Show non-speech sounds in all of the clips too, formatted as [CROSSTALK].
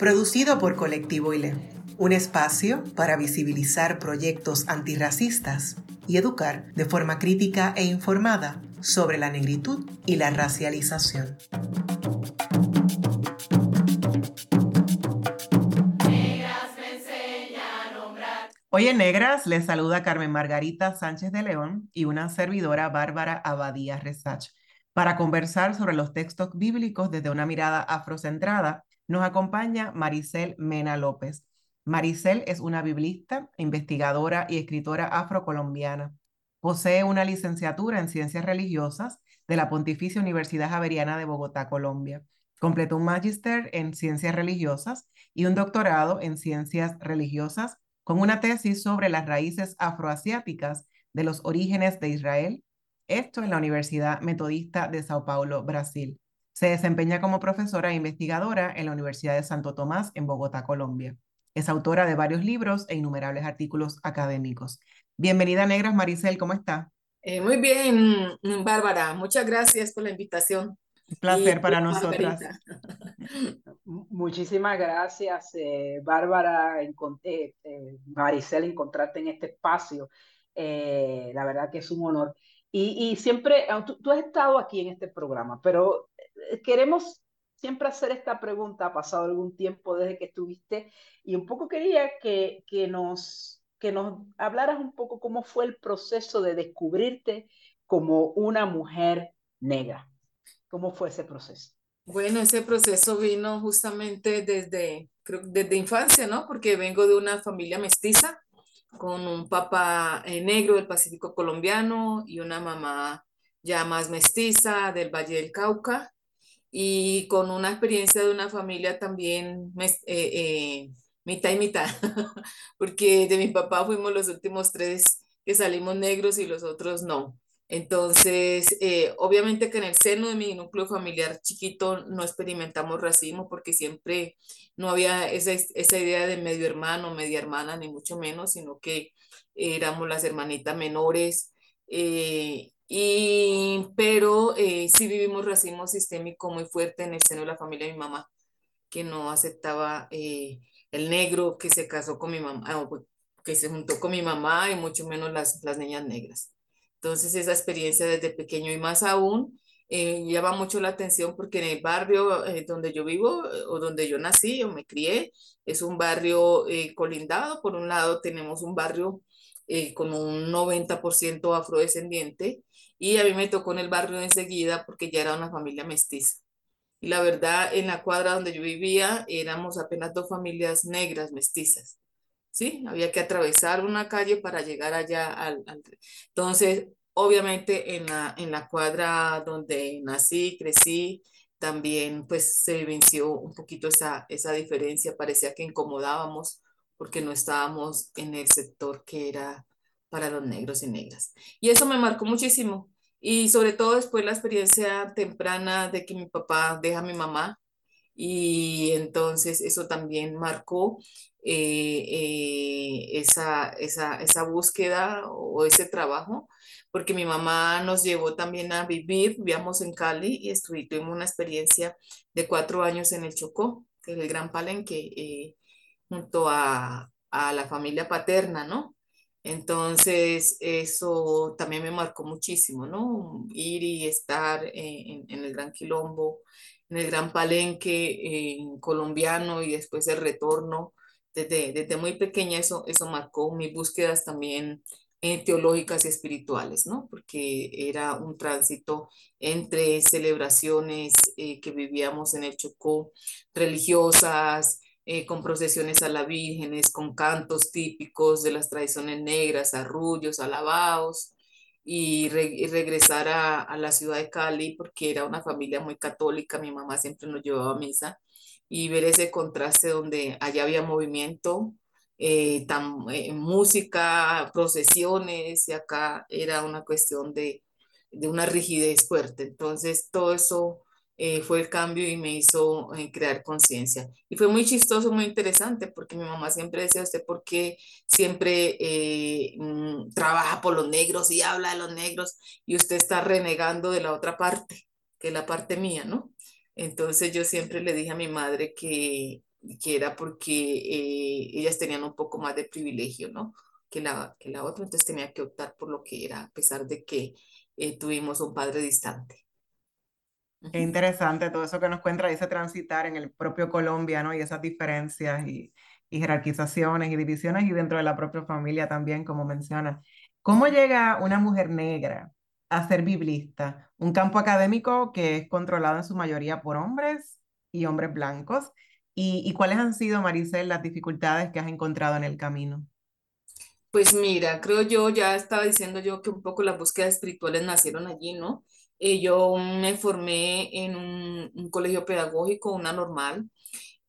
producido por Colectivo ILE, un espacio para visibilizar proyectos antirracistas y educar de forma crítica e informada sobre la negritud y la racialización. Hoy en Negras les saluda Carmen Margarita Sánchez de León y una servidora Bárbara Abadía Resach para conversar sobre los textos bíblicos desde una mirada afrocentrada nos acompaña Maricel Mena López. Maricel es una biblista, investigadora y escritora afrocolombiana. Posee una licenciatura en Ciencias Religiosas de la Pontificia Universidad Javeriana de Bogotá, Colombia. Completó un magíster en Ciencias Religiosas y un doctorado en Ciencias Religiosas con una tesis sobre las raíces afroasiáticas de los orígenes de Israel, esto en la Universidad Metodista de Sao Paulo, Brasil. Se desempeña como profesora e investigadora en la Universidad de Santo Tomás en Bogotá, Colombia. Es autora de varios libros e innumerables artículos académicos. Bienvenida, Negras Maricel, ¿cómo está? Eh, muy bien, Bárbara. Muchas gracias por la invitación. Un placer para nosotras. [LAUGHS] Muchísimas gracias, eh, Bárbara, en, eh, Maricel, encontrarte en este espacio. la verdad que es un honor. Y, siempre, tú, tú, has estado aquí en este programa, pero queremos siempre hacer esta pregunta, ha pasado algún tiempo desde que estuviste, y un poco quería que, que, nos, que nos hablaras un poco cómo fue el proceso de descubrirte como una mujer negra. ¿Cómo fue ese proceso? Bueno, ese proceso vino justamente desde, creo, desde infancia, ¿no? Porque vengo de una familia mestiza, con un papá eh, negro del Pacífico colombiano y una mamá ya más mestiza del Valle del Cauca y con una experiencia de una familia también eh, eh, mitad y mitad, [LAUGHS] porque de mi papá fuimos los últimos tres que salimos negros y los otros no. Entonces, eh, obviamente que en el seno de mi núcleo familiar chiquito no experimentamos racismo porque siempre no había esa, esa idea de medio hermano, media hermana, ni mucho menos, sino que éramos las hermanitas menores. Y, pero eh, sí vivimos racismo sistémico muy fuerte en el seno de la familia de mi mamá, que no aceptaba eh, el negro que se casó con mi mamá, que se juntó con mi mamá y mucho menos las, las niñas negras. Entonces esa experiencia desde pequeño y más aún eh, llama mucho la atención porque en el barrio eh, donde yo vivo o donde yo nací o me crié es un barrio colindado. Por un lado tenemos un barrio con un 90% afrodescendiente y a mí me tocó en el barrio enseguida porque ya era una familia mestiza. Y la verdad, en la cuadra donde yo vivía éramos apenas dos familias negras mestizas. ¿Sí? Había que atravesar una calle para llegar allá al... Entonces, obviamente en la, en la cuadra donde nací, crecí, también pues se vivenció un poquito esa, esa diferencia, parecía que incomodábamos porque no estábamos en el sector que era para los negros y negras. Y eso me marcó muchísimo. Y sobre todo después la experiencia temprana de que mi papá deja a mi mamá. Y entonces eso también marcó eh, eh, esa, esa, esa búsqueda o ese trabajo, porque mi mamá nos llevó también a vivir, vivíamos en Cali y tuvimos una experiencia de cuatro años en el Chocó, que es el Gran Palenque, eh, junto a, a la familia paterna, ¿no? Entonces, eso también me marcó muchísimo, ¿no? Ir y estar en, el Gran Quilombo, en el Gran Palenque en colombiano y después el retorno. Desde, desde muy pequeña eso, eso marcó mis búsquedas también eh, teológicas y espirituales, ¿no? Porque era un tránsito entre celebraciones eh, que vivíamos en el Chocó, religiosas, eh, con procesiones a la vírgenes, con cantos típicos de las tradiciones negras, arrullos, alabados, y, regresar a, la ciudad de Cali porque era una familia muy católica, mi mamá siempre nos llevaba a misa, y ver ese contraste donde allá había movimiento, eh, eh, música, procesiones, y acá era una cuestión de, de una rigidez fuerte. Entonces, todo eso eh, fue el cambio y me hizo eh, crear conciencia. Y fue muy chistoso, muy interesante, porque mi mamá siempre decía, usted, ¿por qué siempre eh, mm, trabaja por los negros y habla de los negros y usted está renegando de la otra parte, que es la parte mía, ¿no? Entonces yo siempre le dije a mi madre que, que era porque ellas tenían un poco más de privilegio, ¿no? Que la, que la otra, entonces tenía que optar por lo que era, a pesar de que tuvimos un padre distante. Qué interesante todo eso que nos cuenta, dice transitar en el propio Colombia, ¿no? Y esas diferencias y, y jerarquizaciones y divisiones y dentro de la propia familia también, como menciona. ¿Cómo llega una mujer negra a ser biblista? Un campo académico que es controlado en su mayoría por hombres y hombres blancos. ¿Y, cuáles han sido, Maricel, las dificultades que has encontrado en el camino? Pues mira, creo yo, ya estaba diciendo yo que un poco las búsquedas espirituales nacieron allí, ¿no? Eh, yo me formé en un, colegio pedagógico, una normal,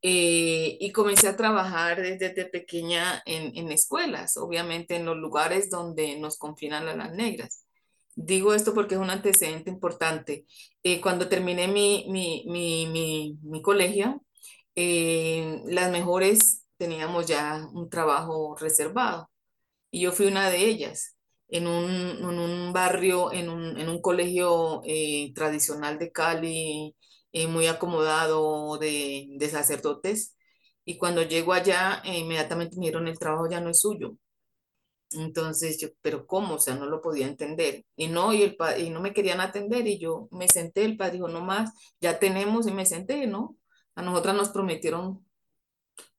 eh, y comencé a trabajar desde, pequeña en, escuelas, obviamente en los lugares donde nos confinan a las negras. Digo esto porque es un antecedente importante. Eh, cuando terminé mi, mi colegio, las mejores teníamos ya un trabajo reservado y yo fui una de ellas en un, barrio, en un, colegio eh, tradicional de Cali, eh, muy acomodado de, sacerdotes. Y cuando llego allá, eh, inmediatamente me dieron el trabajo ya no es suyo. Entonces yo, pero ¿cómo? O sea, no lo podía entender. Y no, y, el, y no me querían atender y yo me senté, el padre dijo, no más, ya tenemos y me senté, ¿no? A nosotras nos prometieron.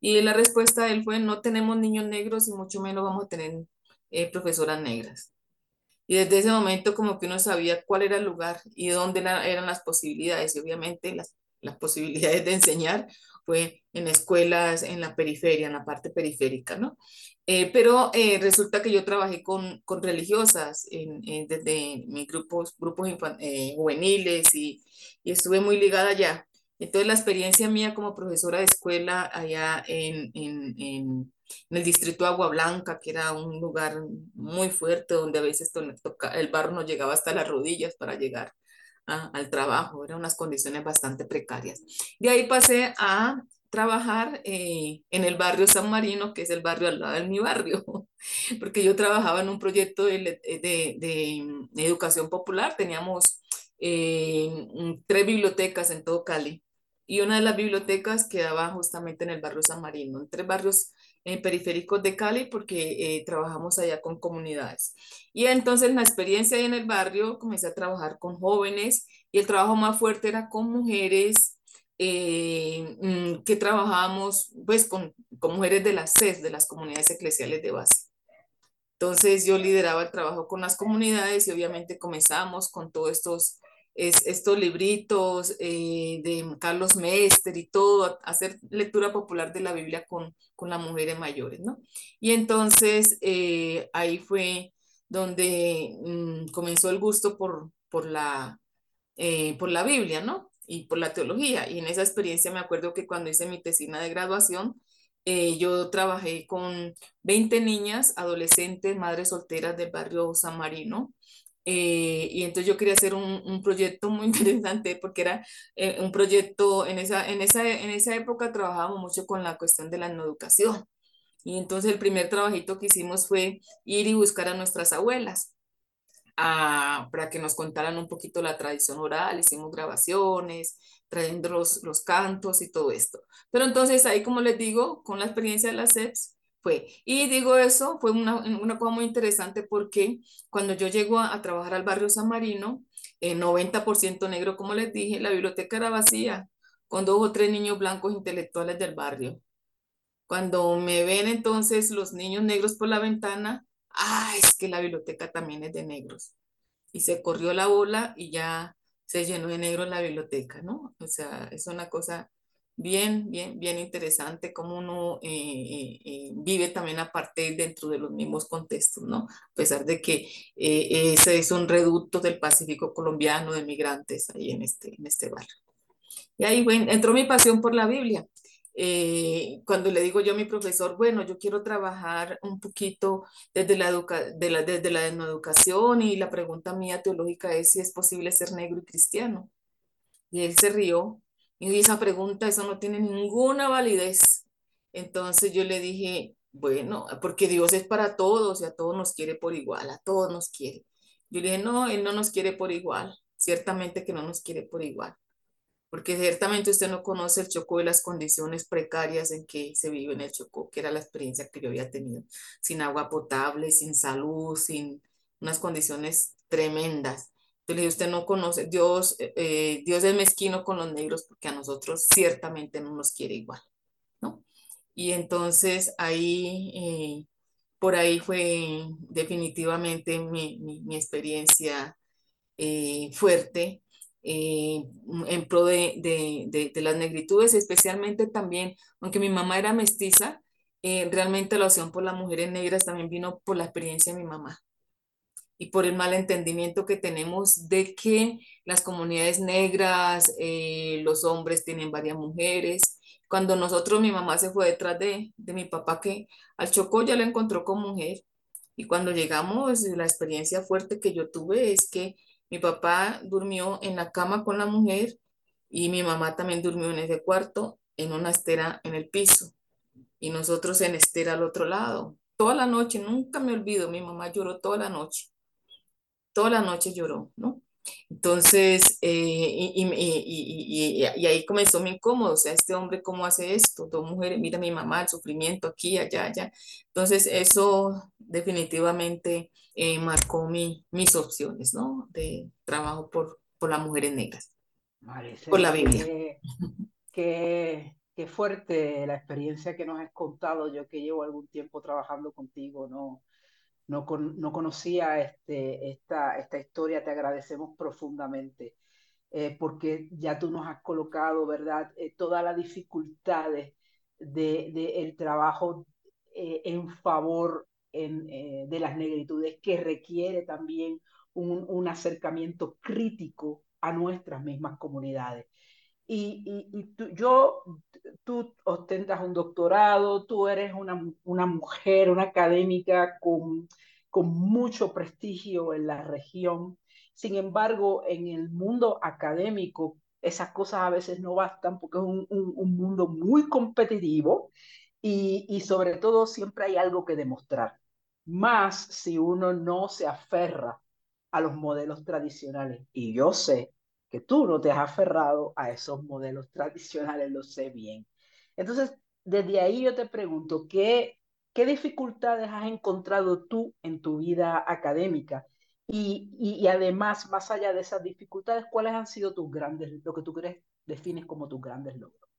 Y la respuesta de él fue, no tenemos niños negros y mucho menos vamos a tener eh, profesoras negras. Y desde ese momento como que uno sabía cuál era el lugar y dónde eran las posibilidades. Y obviamente las, las posibilidades de enseñar fue en escuelas, en la periferia, en la parte periférica, ¿no? Eh, pero eh, resulta que yo trabajé con, con religiosas en, desde mis grupos, grupos juveniles y, y, estuve muy ligada allá. Entonces la experiencia mía como profesora de escuela allá en, en en el distrito de Agua Blanca, que era un lugar muy fuerte donde a veces el barro no llegaba hasta las rodillas para llegar al trabajo, eran unas condiciones bastante precarias. De ahí pasé a trabajar eh, en el barrio San Marino, que es el barrio al lado de mi barrio, [LAUGHS] porque yo trabajaba en un proyecto de, de, educación popular, teníamos eh, tres bibliotecas en todo Cali, y una de las bibliotecas quedaba justamente en el barrio San Marino, en tres barrios en periféricos de Cali porque eh, trabajamos allá con comunidades. Y entonces la experiencia en el barrio comencé a trabajar con jóvenes y el trabajo más fuerte era con mujeres eh, mm, que trabajábamos pues con, con mujeres de las CES, de las comunidades eclesiales de base. Entonces yo lideraba el trabajo con las comunidades y obviamente comenzamos con todos estos es, estos libritos eh, de Carlos Mester y todo, hacer lectura popular de la Biblia con, con las mujeres mayores, ¿no? Y entonces eh, ahí fue donde mm, comenzó el gusto por, por, la, eh, por la Biblia, ¿no? Y por la teología. Y en esa experiencia me acuerdo que cuando hice mi tesina de graduación, yo trabajé con 20 niñas, adolescentes, madres solteras del barrio San Marino, eh, y entonces yo quería hacer un, un proyecto muy [LAUGHS] interesante porque era eh, un proyecto, en esa, en, esa, en esa época trabajábamos mucho con la cuestión de la educación. Y entonces el primer trabajito que hicimos fue ir y buscar a nuestras abuelas a, para que nos contaran un poquito la tradición oral, hicimos grabaciones, trayendo los, los cantos y todo esto. Pero entonces ahí, como les digo, con la experiencia de las SEPs, fue. Y digo eso, fue una, una cosa muy interesante porque cuando yo llego a, trabajar al barrio San Marino, eh, 90% negro, como les dije, la biblioteca era vacía, con dos o tres niños blancos intelectuales del barrio. Cuando me ven entonces los niños negros por la ventana, ah, es que la biblioteca también es de negros. Y se corrió la bola y ya se llenó de negro la biblioteca, ¿no? O sea, es una cosa bien, bien, bien interesante cómo uno eh, eh, eh, vive también aparte dentro de los mismos contextos, ¿no? A pesar de que ese es un reducto del Pacífico colombiano de migrantes ahí en este, en este barrio. Y ahí entró mi pasión por la Biblia. Cuando le digo yo a mi profesor, bueno, yo quiero trabajar un poquito desde la, educa de la, desde la educación y la pregunta mía teológica es si es posible ser negro y cristiano. Y él se rió y esa pregunta, eso no tiene ninguna validez. Entonces yo le dije, bueno, porque Dios es para todos y a todos nos quiere por igual, a todos nos quiere. Yo le dije, no, Él no nos quiere por igual, ciertamente que no nos quiere por igual porque ciertamente usted no conoce el Chocó y las condiciones precarias en que se vive en el Chocó, que era la experiencia que yo había tenido, sin agua potable, sin salud, sin unas condiciones tremendas. Entonces usted no conoce, Dios, eh, eh, Dios es mezquino con los negros porque a nosotros ciertamente no nos quiere igual, ¿no? Y entonces ahí, eh, por ahí fue definitivamente mi, mi experiencia fuerte en pro de, de, de, las negritudes, especialmente también, aunque mi mamá era mestiza, realmente la opción por las mujeres negras también vino por la experiencia de mi mamá y por el mal entendimiento que tenemos de que las comunidades negras, eh, los hombres tienen varias mujeres. Cuando nosotros, mi mamá se fue detrás de, de mi papá que al Chocó ya la encontró con mujer. Y cuando llegamos, la experiencia fuerte que yo tuve es que mi papá durmió en la cama con la mujer y mi mamá también durmió en ese cuarto, en una estera en el piso y nosotros en estera al otro lado. Toda la noche, nunca me olvido, mi mamá lloró toda la noche. Toda la noche lloró, ¿no? Entonces, eh, y, ahí comenzó mi incómodo, o sea, este hombre, ¿cómo hace esto? Dos mujeres, mira mi mamá, el sufrimiento aquí, allá, allá. Entonces, eso definitivamente eh, marcó mi, mis opciones, ¿no? De trabajo por, por las mujeres negras, por la Biblia. [LAUGHS] Qué, qué, fuerte la experiencia que nos has contado, yo que llevo algún tiempo trabajando contigo, ¿no? No, no conocía este, esta, historia, te agradecemos profundamente, eh, porque ya tú nos has colocado, ¿verdad?, eh, todas las dificultades del de, el trabajo eh, en favor de las negritudes, que requiere también un acercamiento crítico a nuestras mismas comunidades. Y, y, tú, yo, tú ostentas un doctorado, tú eres una, una mujer, una académica con, con mucho prestigio en la región. Sin embargo, en el mundo académico, esas cosas a veces no bastan porque es un, un, un mundo muy competitivo y, y sobre todo siempre hay algo que demostrar. Más si uno no se aferra a los modelos tradicionales. Y yo sé que tú no te has aferrado a esos modelos tradicionales, lo sé bien. Entonces, desde ahí yo te pregunto, ¿qué, qué dificultades has encontrado tú en tu vida académica? Y, y, además, más allá de esas dificultades, ¿cuáles han sido tus grandes, lo que tú crees, defines como tus grandes logros?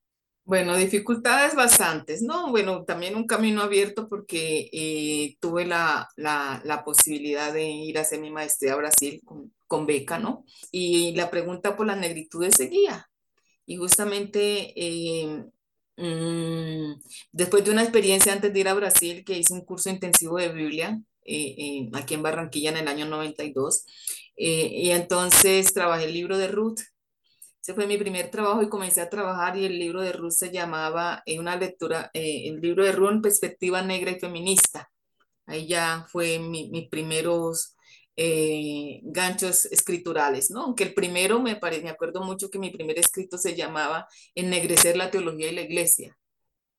Bueno, dificultades bastantes, ¿no? Bueno, también un camino abierto porque eh, tuve la, la, posibilidad de ir a hacer mi maestría a Brasil con, beca, ¿no? Y la pregunta por las negritudes seguía. Y justamente eh, mmm, después de una experiencia antes de ir a Brasil, que hice un curso intensivo de Biblia eh, aquí en Barranquilla en el año 92, y entonces trabajé el libro de Ruth ese fue mi primer trabajo y comencé a trabajar y el libro de Ruth se llamaba en una lectura, eh, el libro de Ruth en perspectiva negra y feminista. Ahí ya fue mi, mis primeros eh, ganchos escriturales, ¿no? Aunque el primero me, parece, me acuerdo mucho que mi primer escrito se llamaba Ennegrecer la teología y la iglesia.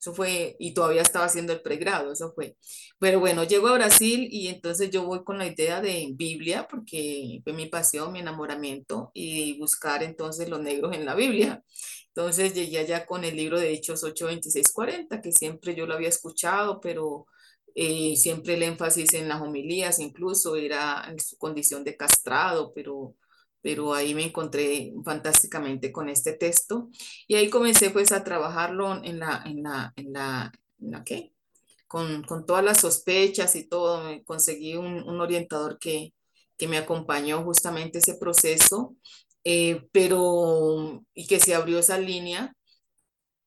Eso fue, y todavía estaba haciendo el pregrado, eso fue. Pero bueno, llego a Brasil y entonces yo voy con la idea de Biblia, porque fue mi pasión, mi enamoramiento, y buscar entonces los negros en la Biblia. Entonces llegué allá con el libro de Hechos 8, 26, 40, que siempre yo lo había escuchado, pero eh, siempre el énfasis en las homilías, incluso era en su condición de castrado, pero pero ahí me encontré fantásticamente con este texto y ahí comencé pues a trabajarlo en la, en la, en la, en la ¿qué? Con, con, todas las sospechas y todo, conseguí un, un orientador que, que, me acompañó justamente ese proceso, eh, pero y que se abrió esa línea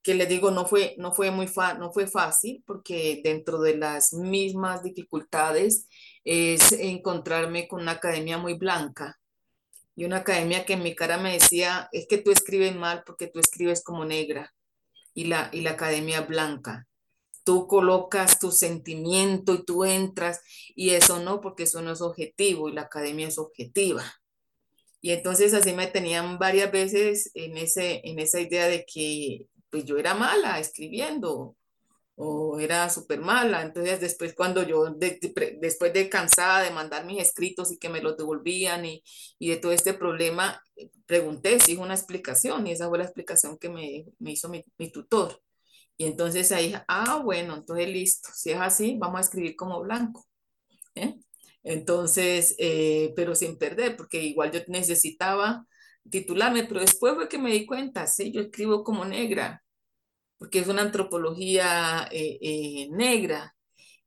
que les digo no fue no fue muy fa, no fue fácil porque dentro de las mismas dificultades es encontrarme con una academia muy blanca y una academia que en mi cara me decía, es que tú escribes mal porque tú escribes como negra y la, y la academia blanca. Tú colocas tu sentimiento y tú entras y eso no, porque eso no es objetivo y la academia es objetiva. Y entonces así me tenían varias veces en, ese, en esa idea de que pues yo era mala escribiendo o era súper mala. Entonces después cuando yo, después de cansada de mandar mis escritos y que me los devolvían y, y de todo este problema, pregunté si hizo una explicación y esa fue la explicación que me, me hizo mi, mi, tutor. Y entonces ahí, ah, bueno, entonces listo, si es así, vamos a escribir como blanco. ¿eh? Entonces, eh, pero sin perder, porque igual yo necesitaba titularme, pero después fue que me di cuenta, sí, yo escribo como negra, porque es una antropología eh, eh, negra.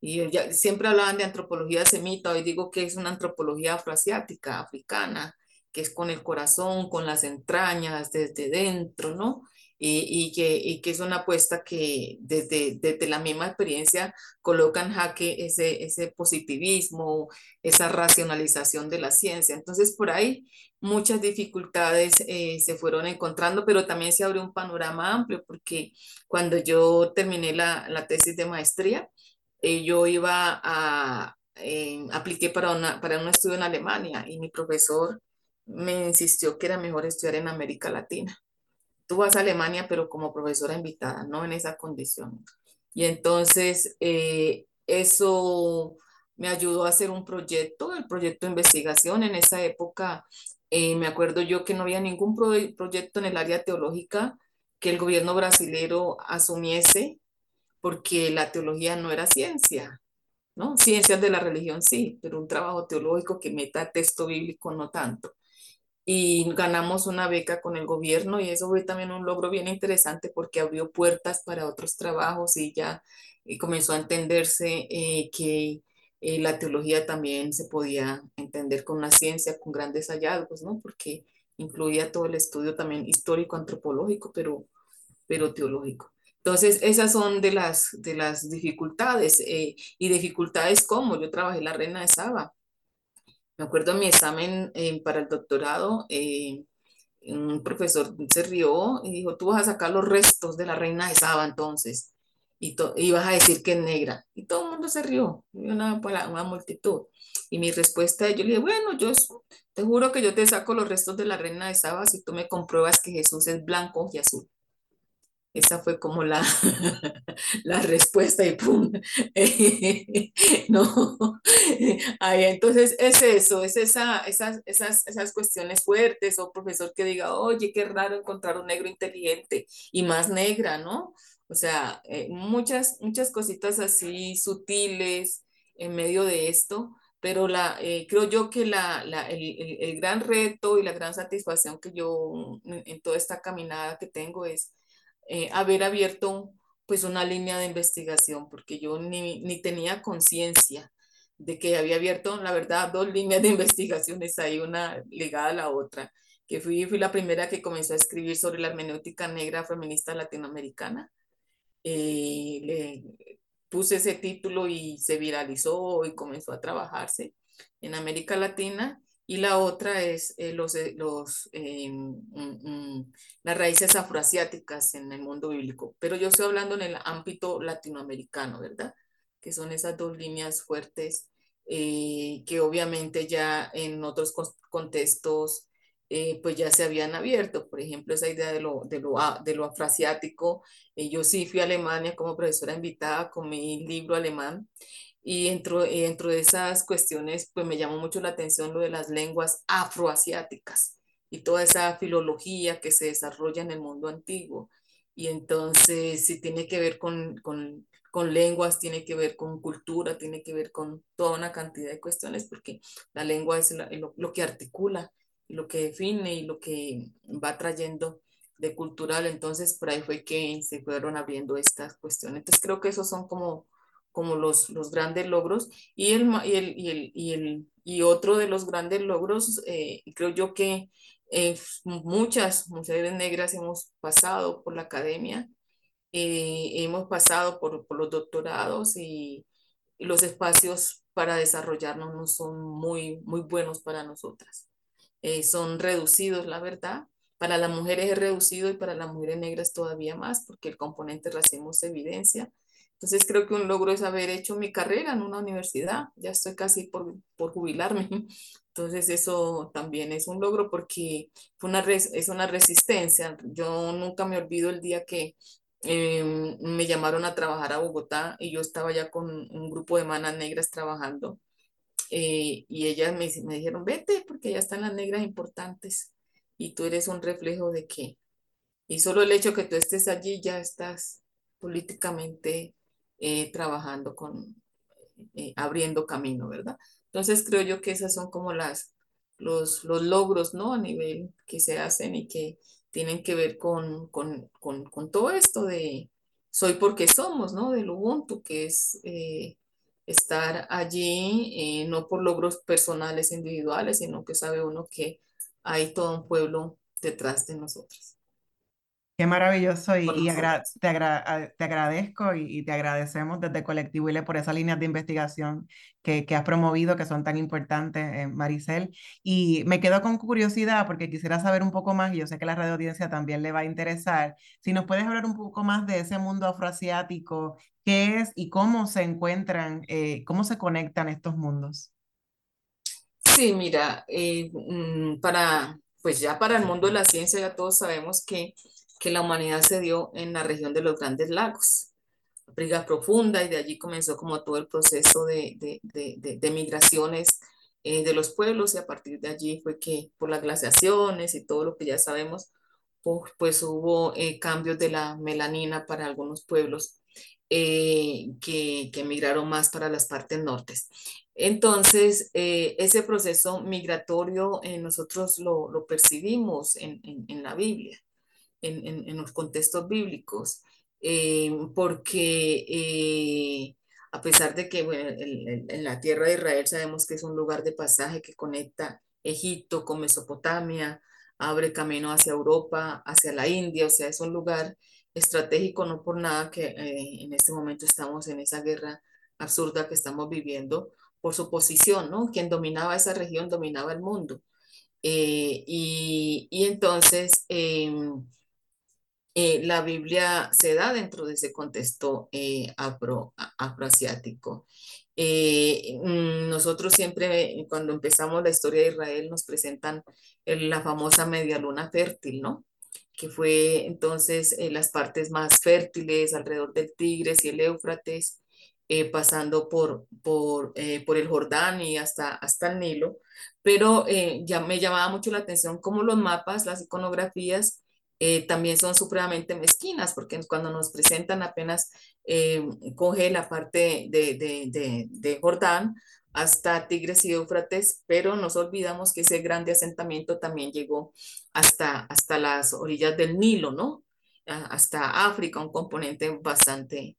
Y ya, siempre hablaban de antropología semita, hoy digo que es una antropología afroasiática, africana, que es con el corazón, con las entrañas, desde dentro, ¿no? Y, que, y, que, es una apuesta que desde, desde, la misma experiencia coloca en jaque ese, ese positivismo, esa racionalización de la ciencia. Entonces, por ahí muchas dificultades eh, se fueron encontrando, pero también se abrió un panorama amplio, porque cuando yo terminé la, la tesis de maestría, eh, yo iba a, eh, apliqué para, una, para un estudio en Alemania y mi profesor me insistió que era mejor estudiar en América Latina tú vas a Alemania, pero como profesora invitada, no en esa condición. Y entonces eh, eso me ayudó a hacer un proyecto, el proyecto de investigación. En esa época eh, me acuerdo yo que no había ningún proyecto en el área teológica que el gobierno brasilero asumiese, porque la teología no era ciencia, ¿no? Ciencias de la religión sí, pero un trabajo teológico que meta texto bíblico no tanto y ganamos una beca con el gobierno y eso fue también un logro bien interesante porque abrió puertas para otros trabajos y ya y comenzó a entenderse eh, que eh, la teología también se podía entender con la ciencia, con grandes hallazgos, ¿no? Porque incluía todo el estudio también histórico, antropológico, pero, pero teológico. Entonces, esas son de las, de las dificultades eh, y dificultades como yo trabajé la reina de Saba me acuerdo mi examen eh, para el doctorado, eh, un profesor se rió y dijo, tú vas a sacar los restos de la reina de Saba entonces, y, y vas a decir que es negra. Y todo el mundo se rió, una, una multitud. Y mi respuesta, yo le dije, bueno, yo te juro que yo te saco los restos de la reina de Saba si tú me compruebas que Jesús es blanco y azul. Esa fue como la, [LAUGHS] la respuesta y ¡pum! [LAUGHS] no, Ahí, entonces es eso, es esa, esas, esas, esas cuestiones fuertes o profesor que diga, oye, qué raro encontrar un negro inteligente y más negra, ¿no? O sea, eh, muchas, muchas cositas así sutiles en medio de esto, pero la, eh, creo yo que la, la, el, el, gran reto y la gran satisfacción que yo en toda esta caminada que tengo es eh, haber abierto pues una línea de investigación, porque yo ni, ni tenía conciencia de que había abierto, la verdad, dos líneas de [LAUGHS] investigaciones ahí, una ligada a la otra, que fui, fui la primera que comenzó a escribir sobre la hermenéutica negra feminista latinoamericana. Eh, le puse ese título y se viralizó y comenzó a trabajarse en América Latina y la otra es eh, los, eh, los, eh, mm, mm, las raíces afroasiáticas en el mundo bíblico. Pero yo estoy hablando en el ámbito latinoamericano, ¿verdad? Que son esas dos líneas fuertes que obviamente ya en otros contextos pues ya se habían abierto. Por ejemplo, esa idea de lo, de lo, de lo afroasiático. yo sí fui a Alemania como profesora invitada con mi libro alemán y dentro, dentro de esas cuestiones, pues me llamó mucho la atención lo de las lenguas afroasiáticas y toda esa filología que se desarrolla en el mundo antiguo. Y entonces, si tiene que ver con, con, con lenguas, tiene que ver con cultura, tiene que ver con toda una cantidad de cuestiones, porque la lengua es lo, lo, que articula, lo que define y lo que va trayendo de cultural. Entonces, por ahí fue que se fueron abriendo estas cuestiones. Entonces, creo que esos son como como los, los grandes logros. Y, el, y, el, y, el, y, el, y otro de los grandes logros, eh, creo yo que eh, muchas mujeres negras hemos pasado por la academia, eh, hemos pasado por, por los doctorados y, los espacios para desarrollarnos no son muy, muy buenos para nosotras. eh, son reducidos, la verdad. Para las mujeres es reducido y para las mujeres negras todavía más, porque el componente racismo se evidencia. Entonces creo que un logro es haber hecho mi carrera en una universidad. Ya estoy casi por, por jubilarme. [LAUGHS] Entonces eso también es un logro porque fue una es una resistencia. Yo nunca me olvido el día que em, me llamaron a trabajar a Bogotá y yo estaba ya con un grupo de manas negras trabajando. Eh, y ellas me, me dijeron, vete porque ya están las negras importantes y tú eres un reflejo de que, y solo el hecho que tú estés allí ya estás políticamente eh, trabajando con, eh, abriendo camino, ¿verdad? Entonces creo yo que esas son como las, los, los logros, ¿no? A nivel que se hacen y que tienen que ver con, con, con, con todo esto de soy porque somos, ¿no? Del Ubuntu, que es eh, estar allí, no por logros personales, individuales, sino que sabe uno que hay todo un pueblo detrás de nosotros. Qué maravilloso y, te, te, agradezco y, te agradecemos desde Colectivo ILE por esas líneas de investigación que, que has promovido, que son tan importantes, eh, Maricel. Y me quedo con curiosidad porque quisiera saber un poco más, y yo sé que la radio audiencia también le va a interesar, si nos puedes hablar un poco más de ese mundo afroasiático, qué es y cómo se encuentran, eh, cómo se conectan estos mundos. Sí, mira, eh, mm, para, pues ya para el mundo de la ciencia ya todos sabemos que que la humanidad se dio en la región de los Grandes Lagos, Briga Profunda, y de allí comenzó como todo el proceso de, de, migraciones eh, de los pueblos, y a partir de allí fue que por las glaciaciones y todo lo que ya sabemos, pues, pues hubo eh, cambios de la melanina para algunos pueblos eh, que, que migraron más para las partes nortes. Entonces, ese proceso migratorio nosotros lo, lo percibimos en, en, en, la Biblia en, los contextos bíblicos, eh, porque eh, a pesar de que en la tierra de Israel sabemos que es un lugar de pasaje que conecta Egipto con Mesopotamia, abre camino hacia Europa, hacia la India, o sea, es un lugar estratégico, no por nada que eh, en este momento estamos en esa guerra absurda que estamos viviendo por su posición, ¿no? Quien dominaba esa región dominaba el mundo. y, y, entonces, em, eh, la Biblia se da dentro de ese contexto eh, afro, afroasiático. Eh, mm, nosotros siempre, cuando empezamos la historia de Israel, nos presentan la famosa media luna fértil, ¿no? Que fue entonces las partes más fértiles alrededor del Tigres y el Éufrates, pasando por, por, por, el Jordán y hasta, hasta el Nilo. Pero ya me llamaba mucho la atención cómo los mapas, las iconografías, eh, también son supremamente mezquinas, porque cuando nos presentan apenas eh, coge la parte de, de, de, Jordán hasta Tigres y Éufrates, pero nos olvidamos que ese grande asentamiento también llegó hasta, hasta las orillas del Nilo, ¿no? Hasta África, un componente bastante,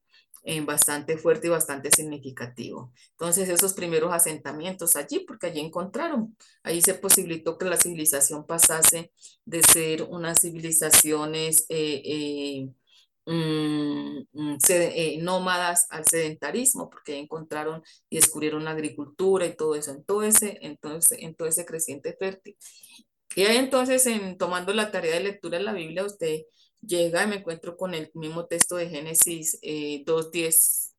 bastante fuerte y bastante significativo. Entonces, esos primeros asentamientos allí, porque allí encontraron, ahí se posibilitó que la civilización pasase de ser unas civilizaciones eh, eh, mm, mm, eh, nómadas al sedentarismo, porque encontraron y descubrieron la agricultura y todo eso, entonces, en todo ese creciente fértil. Y ahí entonces, en, tomando la tarea de lectura de la Biblia, usted llega y me encuentro con el mismo texto de Génesis eh, 2.10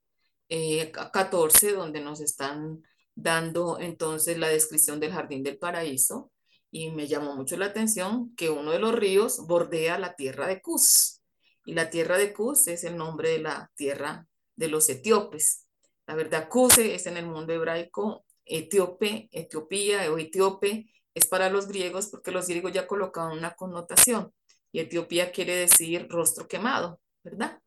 eh, 14, donde nos están dando entonces la descripción del jardín del paraíso. Y me llamó mucho la atención que uno de los ríos bordea la tierra de Cus. Y la tierra de Cus es el nombre de la tierra de los etíopes. La verdad, Cus es en el mundo hebraico, etíope, etiopía o etíope es para los griegos porque los griegos ya colocaban una connotación y Etiopía quiere decir rostro quemado, ¿verdad?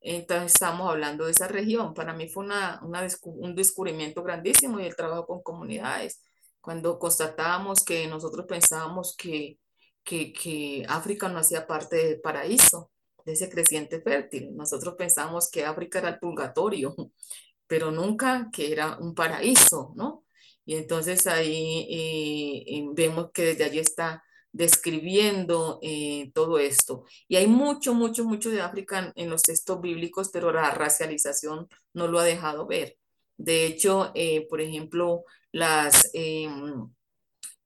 Entonces estamos hablando de esa región. Para mí fue una, un descubrimiento grandísimo y el trabajo con comunidades. Cuando constatábamos que nosotros pensábamos que, que, que África no hacía parte del paraíso, de ese creciente fértil. Nosotros pensábamos que África era el purgatorio, [LAUGHS] pero nunca que era un paraíso, ¿no? Y entonces ahí eh, vemos que desde allí está describiendo eh, todo esto. Y hay mucho, mucho, mucho de África en, los textos bíblicos, pero la racialización no lo ha dejado ver. De hecho, eh, por ejemplo, las, em,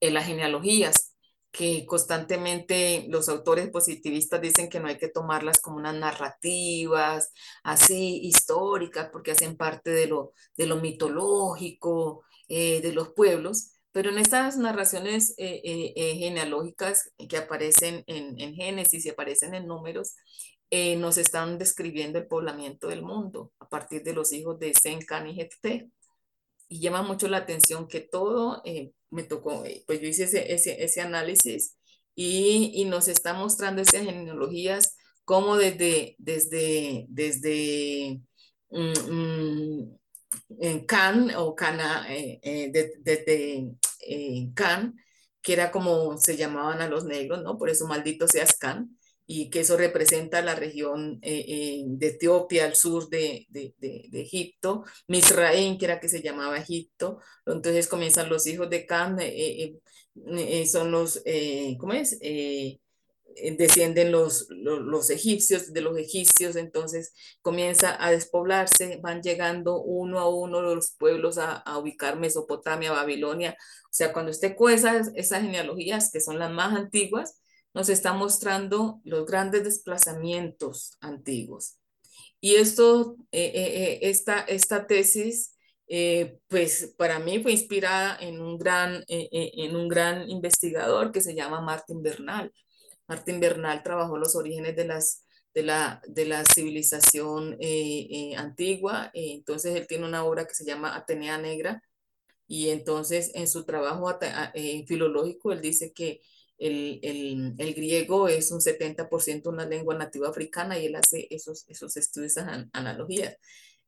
las genealogías que constantemente los autores positivistas dicen que no hay que tomarlas como unas narrativas así históricas porque hacen parte de lo, de lo mitológico, eh, de los pueblos, pero en estas narraciones eh, eh, genealógicas que aparecen en, en, Génesis y aparecen en números, nos están describiendo el poblamiento del mundo a partir de los hijos de Sen, Can y Jefté y llama mucho la atención que todo, eh, me tocó, eh, pues yo hice ese, ese, ese análisis y, y, nos está mostrando esas genealogías como desde, desde, desde mm, mm, en Can o Cana, eh, desde Can, que era como se llamaban a los negros, ¿no? Por eso maldito seas Can, y que eso representa la región eh, eh, de Etiopía, al sur de, de, de, Egipto, Misraín, que era que se llamaba Egipto, entonces comienzan los hijos de Can, eh, son los, ¿cómo es? Descienden los, los, egipcios, de los egipcios, entonces comienza a despoblarse, van llegando uno a uno los pueblos a, ubicar Mesopotamia, Babilonia, o sea, cuando usted cueza esas genealogías, que son las más antiguas, nos está mostrando los grandes desplazamientos antiguos. Y esto, eh, eh, eh, esta, esta tesis, pues para mí fue inspirada en un, gran, en un gran investigador que se llama Martin Bernal. Martin Bernal trabajó los orígenes de, las, de, la, de la civilización antigua, entonces él tiene una obra que se llama Atenea Negra, y entonces en su trabajo filológico él dice que el, el, el, griego es un 70% una lengua nativa africana y él hace esos, esos estudios, esas analogías.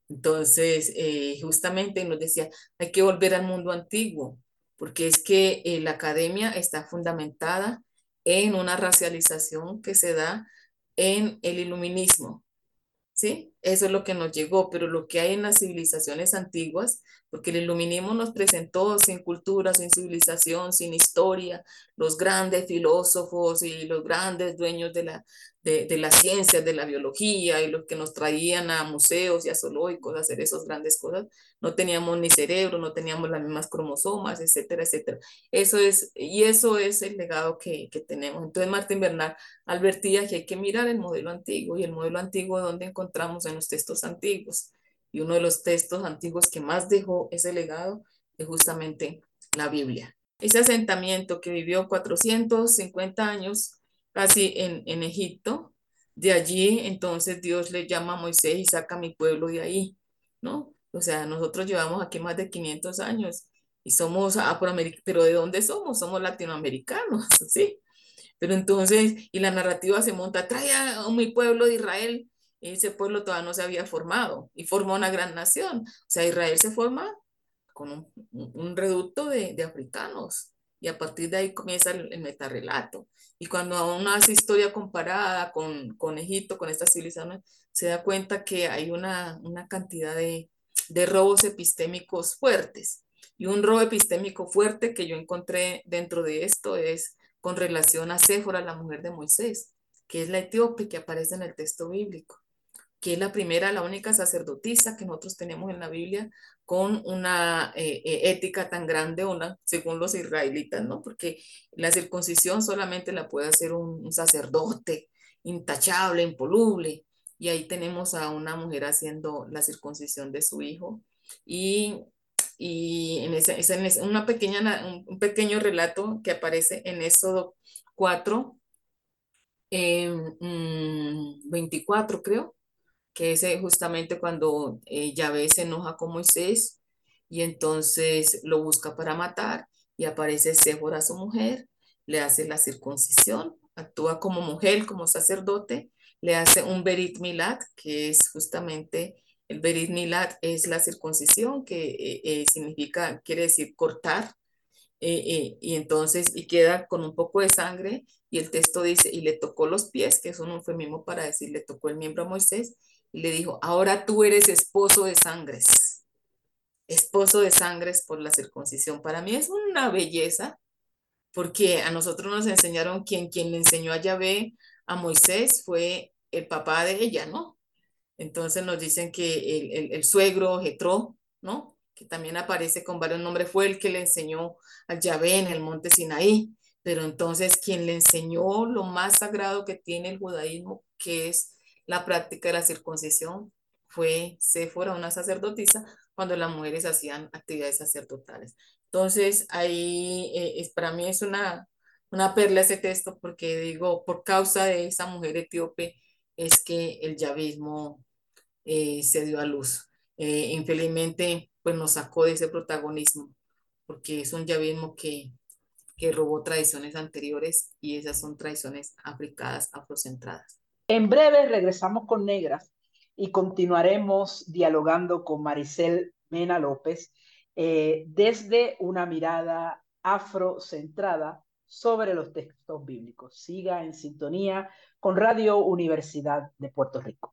Entonces, eh, justamente nos decía, hay que volver al mundo antiguo, porque es que eh, la academia está fundamentada en una racialización que se da en el iluminismo, ¿sí? Eso es lo que nos llegó, pero lo que hay en las civilizaciones antiguas porque el iluminismo nos presentó sin cultura, sin civilización, sin historia, los grandes filósofos y los grandes dueños de la, de, de las ciencias, de la biología y los que nos traían a museos y a zoológicos a hacer esas grandes cosas, no teníamos ni cerebro, no teníamos las mismas cromosomas, etcétera, etcétera. Eso es, y eso es el legado que, que tenemos. Entonces Martín Bernal advertía que hay que mirar el modelo antiguo y el modelo antiguo donde encontramos en los textos antiguos y uno de los textos antiguos que más dejó ese legado es justamente la Biblia. Ese asentamiento que vivió 450 años casi en, en Egipto, de allí entonces Dios le llama a Moisés y saca a mi pueblo de ahí, ¿no? O sea, nosotros llevamos aquí más de 500 años y somos afroamericanos, pero ¿de dónde somos? Somos latinoamericanos, [LAUGHS] ¿sí? Pero entonces, y la narrativa se monta, trae a mi pueblo de Israel ese pueblo todavía no se había formado y formó una gran nación. O sea, Israel se forma con un, reducto de, de, africanos y a partir de ahí comienza el, el metarrelato. Y cuando uno hace historia comparada con, Egipto, con estas civilizaciones, se da cuenta que hay una, una cantidad de, de robos epistémicos fuertes. Y un robo epistémico fuerte que yo encontré dentro de esto es con relación a Séfora, la mujer de Moisés, que es la etíope que aparece en el texto bíblico que es la primera, la única sacerdotisa que nosotros tenemos en la Biblia con una eh, eh, ética tan grande, una, según los israelitas, ¿no? Porque la circuncisión solamente la puede hacer un, sacerdote intachable, impoluble, y ahí tenemos a una mujer haciendo la circuncisión de su hijo. Y, y en, ese, en una pequeña, un, pequeño relato que aparece en Éxodo 4, eh, 24 creo, que es justamente cuando eh, Yahvé se enoja con Moisés y entonces lo busca para matar y aparece Séfora, su mujer, le hace la circuncisión, actúa como mujer, como sacerdote, le hace un Berit Milat, que es justamente el Berit Milat es la circuncisión, que eh, eh, significa, quiere decir cortar, y entonces, y queda con un poco de sangre, y el texto dice, y le tocó los pies, que es un eufemismo para decir, le tocó el miembro a Moisés, le dijo, ahora tú eres esposo de sangres, esposo de sangres por la circuncisión. Para mí es una belleza, porque a nosotros nos enseñaron quien, quien le enseñó a Yahvé, a Moisés, fue el papá de ella, ¿no? Entonces nos dicen que el, el, suegro, Jetro, ¿no? Que también aparece con varios nombres, fue el que le enseñó a Yahvé en el monte Sinaí. pero entonces quien le enseñó lo más sagrado que tiene el judaísmo, que es la práctica de la circuncisión, fue Séfora, una sacerdotisa, cuando las mujeres hacían actividades sacerdotales. Entonces, ahí eh, es, para mí es una, una perla ese texto porque digo, por causa de esa mujer etíope es que el yavismo eh, se dio a luz. Eh, infelizmente, pues nos sacó de ese protagonismo porque es un yavismo que, que robó tradiciones anteriores y esas son tradiciones africanas, afrocentradas. En breve regresamos con Negras y continuaremos dialogando con Maricel Mena López eh, desde una mirada afrocentrada sobre los textos bíblicos. Siga en sintonía con Radio Universidad de Puerto Rico.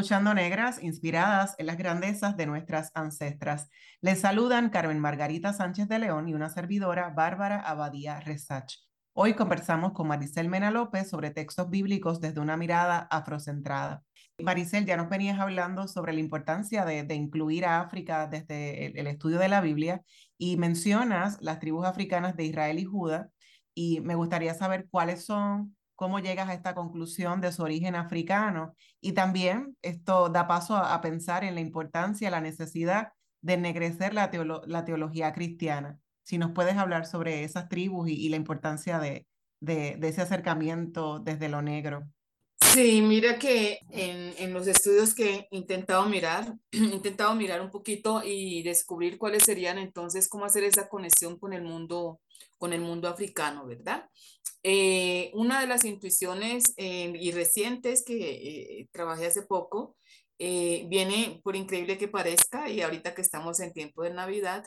Escuchando Negras, inspiradas en las grandezas de nuestras ancestras. Les saludan Carmen Margarita Sánchez de León y una servidora, Bárbara Abadía Resach. Hoy conversamos con Maricel Mena López sobre textos bíblicos desde una mirada afrocentrada. Maricel, ya nos venías hablando sobre la importancia de, incluir a África desde el, el estudio de la Biblia y mencionas las tribus africanas de Israel y Judá y me gustaría saber cuáles son cómo llegas a esta conclusión de su origen africano. Y también esto da paso a, pensar en la importancia, la necesidad de ennegrecer la, la teología cristiana. Si nos puedes hablar sobre esas tribus y, la importancia de, de, ese acercamiento desde lo negro. Sí, mira que en, en, los estudios que he intentado mirar, [CLEARS THROAT] he intentado mirar un poquito y descubrir cuáles serían entonces cómo hacer esa conexión con el mundo, con el mundo africano, ¿verdad? Eh, una de las intuiciones eh, y recientes que eh, trabajé hace poco viene, por increíble que parezca, y ahorita que estamos en tiempo de Navidad,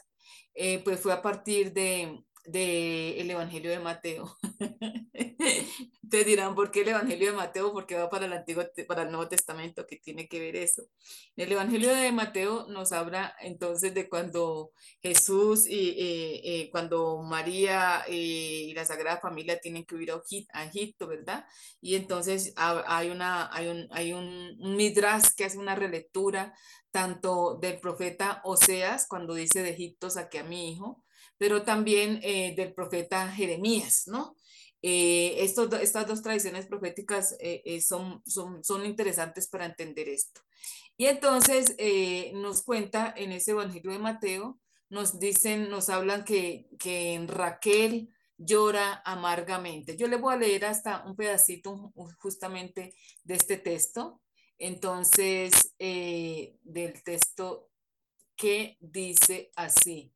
pues fue a partir de, del Evangelio de Mateo. [LAUGHS] Te dirán, ¿por qué el Evangelio de Mateo? Porque va para el Antiguo, para el Nuevo Testamento, que tiene que ver eso. El Evangelio de Mateo nos habla entonces de cuando Jesús y eh, eh, cuando María eh, y la Sagrada Familia tienen que huir a Egipto, ¿verdad? Y entonces hay, una, hay, un, hay un, un midrash que hace una relectura tanto del profeta Oseas, cuando dice de Egipto saqué a mi hijo, pero también del profeta Jeremías, ¿no? Eh, estas dos tradiciones proféticas eh, eh, son, son, son, interesantes para entender esto. Y entonces nos cuenta en ese Evangelio de Mateo, nos dicen, nos hablan que, que Raquel llora amargamente. Yo le voy a leer hasta un pedacito justamente de este texto. Entonces, del texto que dice así.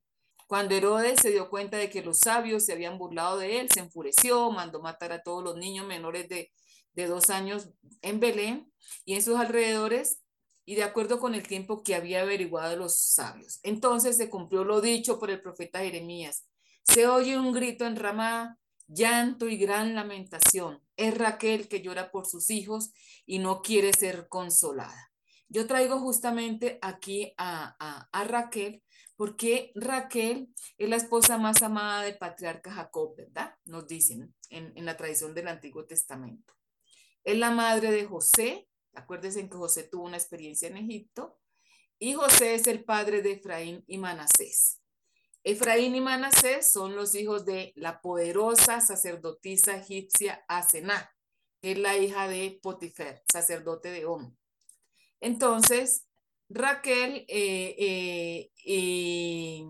Cuando Herodes se dio cuenta de que los sabios se habían burlado de él, se enfureció, mandó matar a todos los niños menores de, dos años en Belén y en sus alrededores, y de acuerdo con el tiempo que había averiguado los sabios. Entonces se cumplió lo dicho por el profeta Jeremías. Se oye un grito en Ramá, llanto y gran lamentación. Es Raquel que llora por sus hijos y no quiere ser consolada. Yo traigo justamente aquí a, a Raquel porque Raquel es la esposa más amada del patriarca Jacob, ¿verdad? Nos dicen en, la tradición del Antiguo Testamento. Es la madre de José, acuérdense que José tuvo una experiencia en Egipto, y José es el padre de Efraín y Manasés. Efraín y Manasés son los hijos de la poderosa sacerdotisa egipcia Asená, que es la hija de Potifer, sacerdote de Om. Entonces, Raquel eh, eh,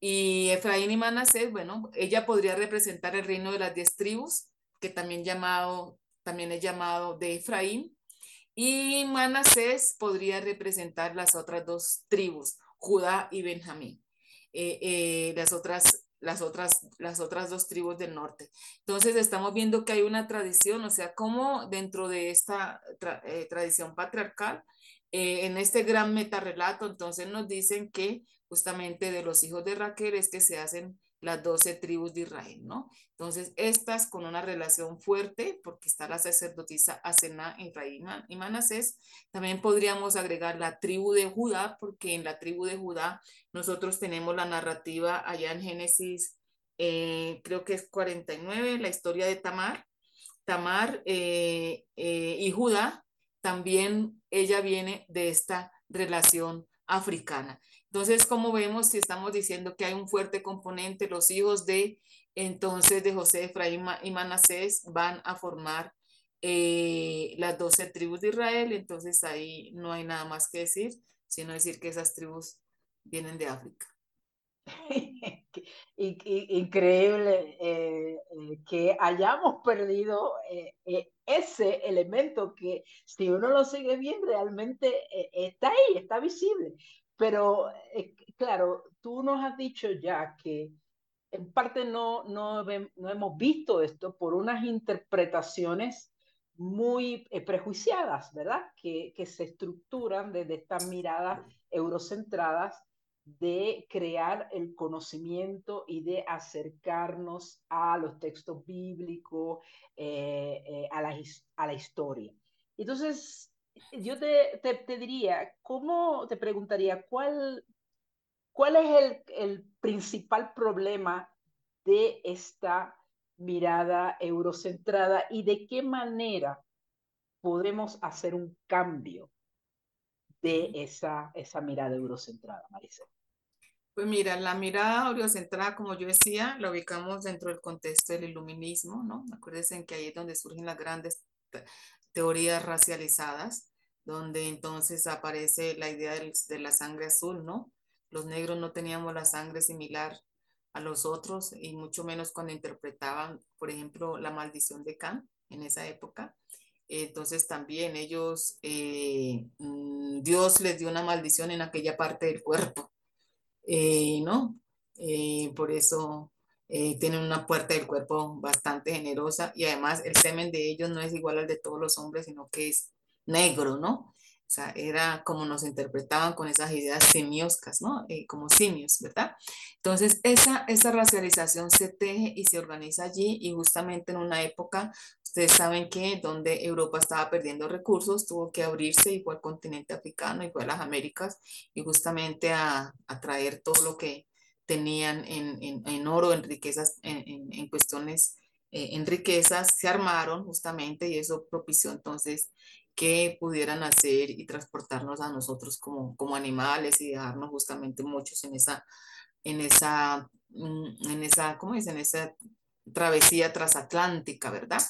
y, Efraín y Manasés, bueno, ella podría representar el reino de las diez tribus, que también, llamado, también es llamado de Efraín, y Manasés podría representar las otras dos tribus, Judá y Benjamín, eh, las otras las otras, las otras dos tribus del norte. Entonces estamos viendo que hay una tradición, o sea, como dentro de esta tradición patriarcal, eh, en este gran metarrelato, entonces nos dicen que justamente de los hijos de Raquel es que se hacen las doce tribus de Israel, ¿no? Entonces, estas con una relación fuerte, porque está la sacerdotisa Asena, Efraín y Manasés, también podríamos agregar la tribu de Judá, porque en la tribu de Judá nosotros tenemos la narrativa allá en Génesis, eh, creo que es 49, la historia de Tamar. Tamar eh, y Judá, también ella viene de esta relación africana. Entonces, como vemos, si estamos diciendo que hay un fuerte componente, los hijos de entonces de José, Efraín y Manasés van a formar eh, las doce tribus de Israel, entonces ahí no hay nada más que decir, sino decir que esas tribus vienen de África. [LAUGHS] Increíble eh, eh, que hayamos perdido ese elemento que si uno lo sigue bien realmente está ahí, está visible. Pero, eh, claro, tú nos has dicho ya que en parte no, no, no hemos visto esto por unas interpretaciones muy eh, prejuiciadas, ¿verdad? Que, que, se estructuran desde estas miradas eurocentradas de crear el conocimiento y de acercarnos a los textos bíblicos, eh, a, la, a la historia. Entonces, yo te, te, diría, ¿cómo te preguntaría cuál, cuál es el, el principal problema de esta mirada eurocentrada y de qué manera podemos hacer un cambio de esa, esa mirada eurocentrada, Maricel? Pues mira, la mirada eurocentrada, como yo decía, la ubicamos dentro del contexto del iluminismo, ¿no? Acuérdense que ahí es donde surgen las grandes teorías racializadas, donde entonces aparece la idea de la sangre azul, ¿no? Los negros no teníamos la sangre similar a los otros y mucho menos cuando interpretaban, por ejemplo, la maldición de Can en esa época. Entonces también ellos, eh, mm, Dios les dio una maldición en aquella parte del cuerpo, eh, ¿no? Eh, por eso eh, tienen una puerta del cuerpo bastante generosa y además el semen de ellos no es igual al de todos los hombres, sino que es negro, ¿no? O sea, era como nos interpretaban con esas ideas semioscas, ¿no? Eh, como simios, ¿verdad? Entonces, esa, esa racialización se teje y se organiza allí y justamente en una época, ustedes saben que donde Europa estaba perdiendo recursos, tuvo que abrirse igual al continente africano, igual a las Américas, y justamente a, a traer todo lo que tenían en, en, oro, en riquezas, en, en cuestiones, eh, en riquezas, se armaron justamente y eso propició entonces que pudieran hacer y transportarnos a nosotros como, como animales y dejarnos justamente muchos en esa, en esa, mm, en esa, ¿cómo dicen? Esa travesía transatlántica, ¿verdad?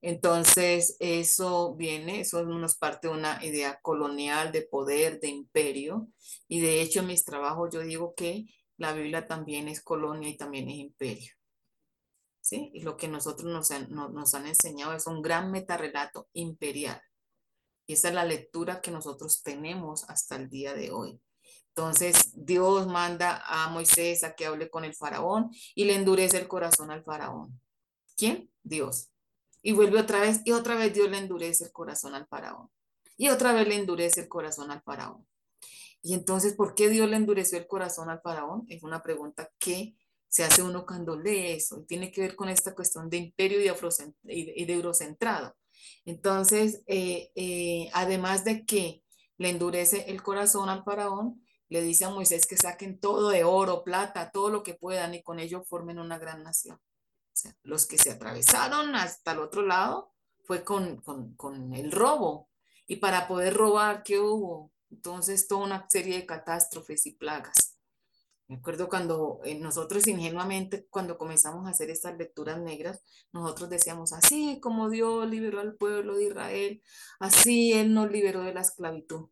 Entonces, eso viene, eso nos parte de una idea colonial de poder, de imperio, y de hecho en mis trabajos yo digo que la Biblia también es colonia y también es imperio. ¿Sí? Y lo que nosotros nos han, nos han enseñado es un gran metarrelato imperial. Y esa es la lectura que nosotros tenemos hasta el día de hoy. Entonces Dios manda a Moisés a que hable con el faraón y le endurece el corazón al faraón. ¿Quién? Dios. Y vuelve otra vez y otra vez Dios le endurece el corazón al faraón. Y otra vez le endurece el corazón al faraón. Y entonces, ¿por qué Dios le endureció el corazón al faraón? Es una pregunta que se hace uno cuando lee eso y tiene que ver con esta cuestión de imperio y de, eurocentrado. Entonces, eh, eh, además de que le endurece el corazón al faraón, le dice a Moisés que saquen todo de oro, plata, todo lo que puedan y con ello formen una gran nación. O sea, los que se atravesaron hasta el otro lado fue con, con, con el robo. Y para poder robar, ¿qué hubo? Entonces, toda una serie de catástrofes y plagas. Me acuerdo cuando eh, nosotros ingenuamente, cuando comenzamos a hacer estas lecturas negras, nosotros decíamos, así como Dios liberó al pueblo de Israel, así Él nos liberó de la esclavitud.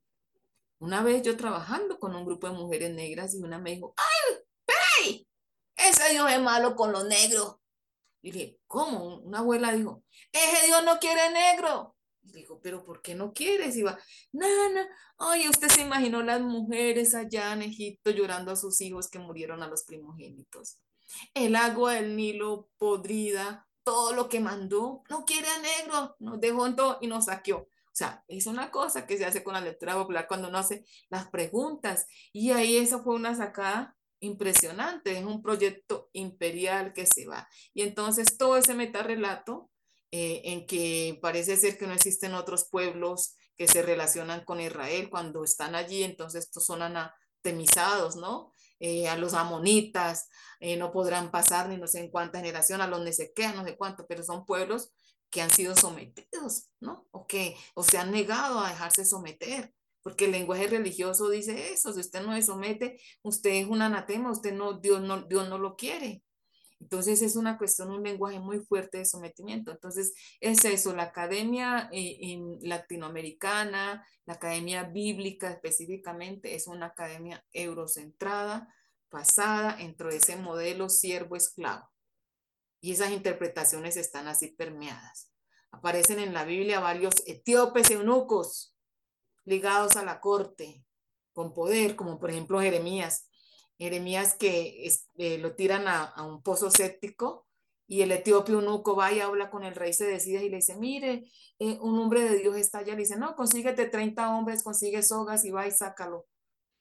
Una vez yo trabajando con un grupo de mujeres negras y una me dijo, ¡ay, hey! Ese Dios es malo con los negros. Y dije, ¿cómo? Una abuela dijo, ese Dios no quiere negro. Digo, pero ¿por qué no quieres? Y va, no, oye, usted se imaginó las mujeres allá en Egipto llorando a sus hijos que murieron a los primogénitos. El agua del Nilo podrida, todo lo que mandó, no quiere a negro, nos dejó en todo y nos saqueó. O sea, es una cosa que se hace con la lectura popular cuando uno hace las preguntas. Y ahí eso fue una sacada impresionante, es un proyecto imperial que se va. Y entonces todo ese metarrelato eh, en que parece ser que no existen otros pueblos que se relacionan con Israel cuando están allí, entonces estos son anatemizados, ¿no? Eh, a los amonitas, eh, no podrán pasar ni no sé en cuánta generación, a los nesequeas, no sé cuánto, pero son pueblos que han sido sometidos, ¿no? O que o se han negado a dejarse someter, porque el lenguaje religioso dice eso, si usted no se somete, usted es un anatema, usted no, Dios no, Dios no lo quiere. Entonces es una cuestión, un lenguaje muy fuerte de sometimiento. Entonces es eso, la academia eh, latinoamericana, la academia bíblica específicamente, es una academia eurocentrada, basada dentro de ese modelo siervo-esclavo. Y esas interpretaciones están así permeadas. Aparecen en la Biblia varios etíopes eunucos ligados a la corte, con poder, como por ejemplo Jeremías, Jeremías que eh, lo tiran a, un pozo séptico y el etíope eunuco va y habla con el rey, se decide y le dice, mire, eh, un hombre de Dios está allá, le dice, no, consíguete 30 hombres, consigue sogas y va y sácalo.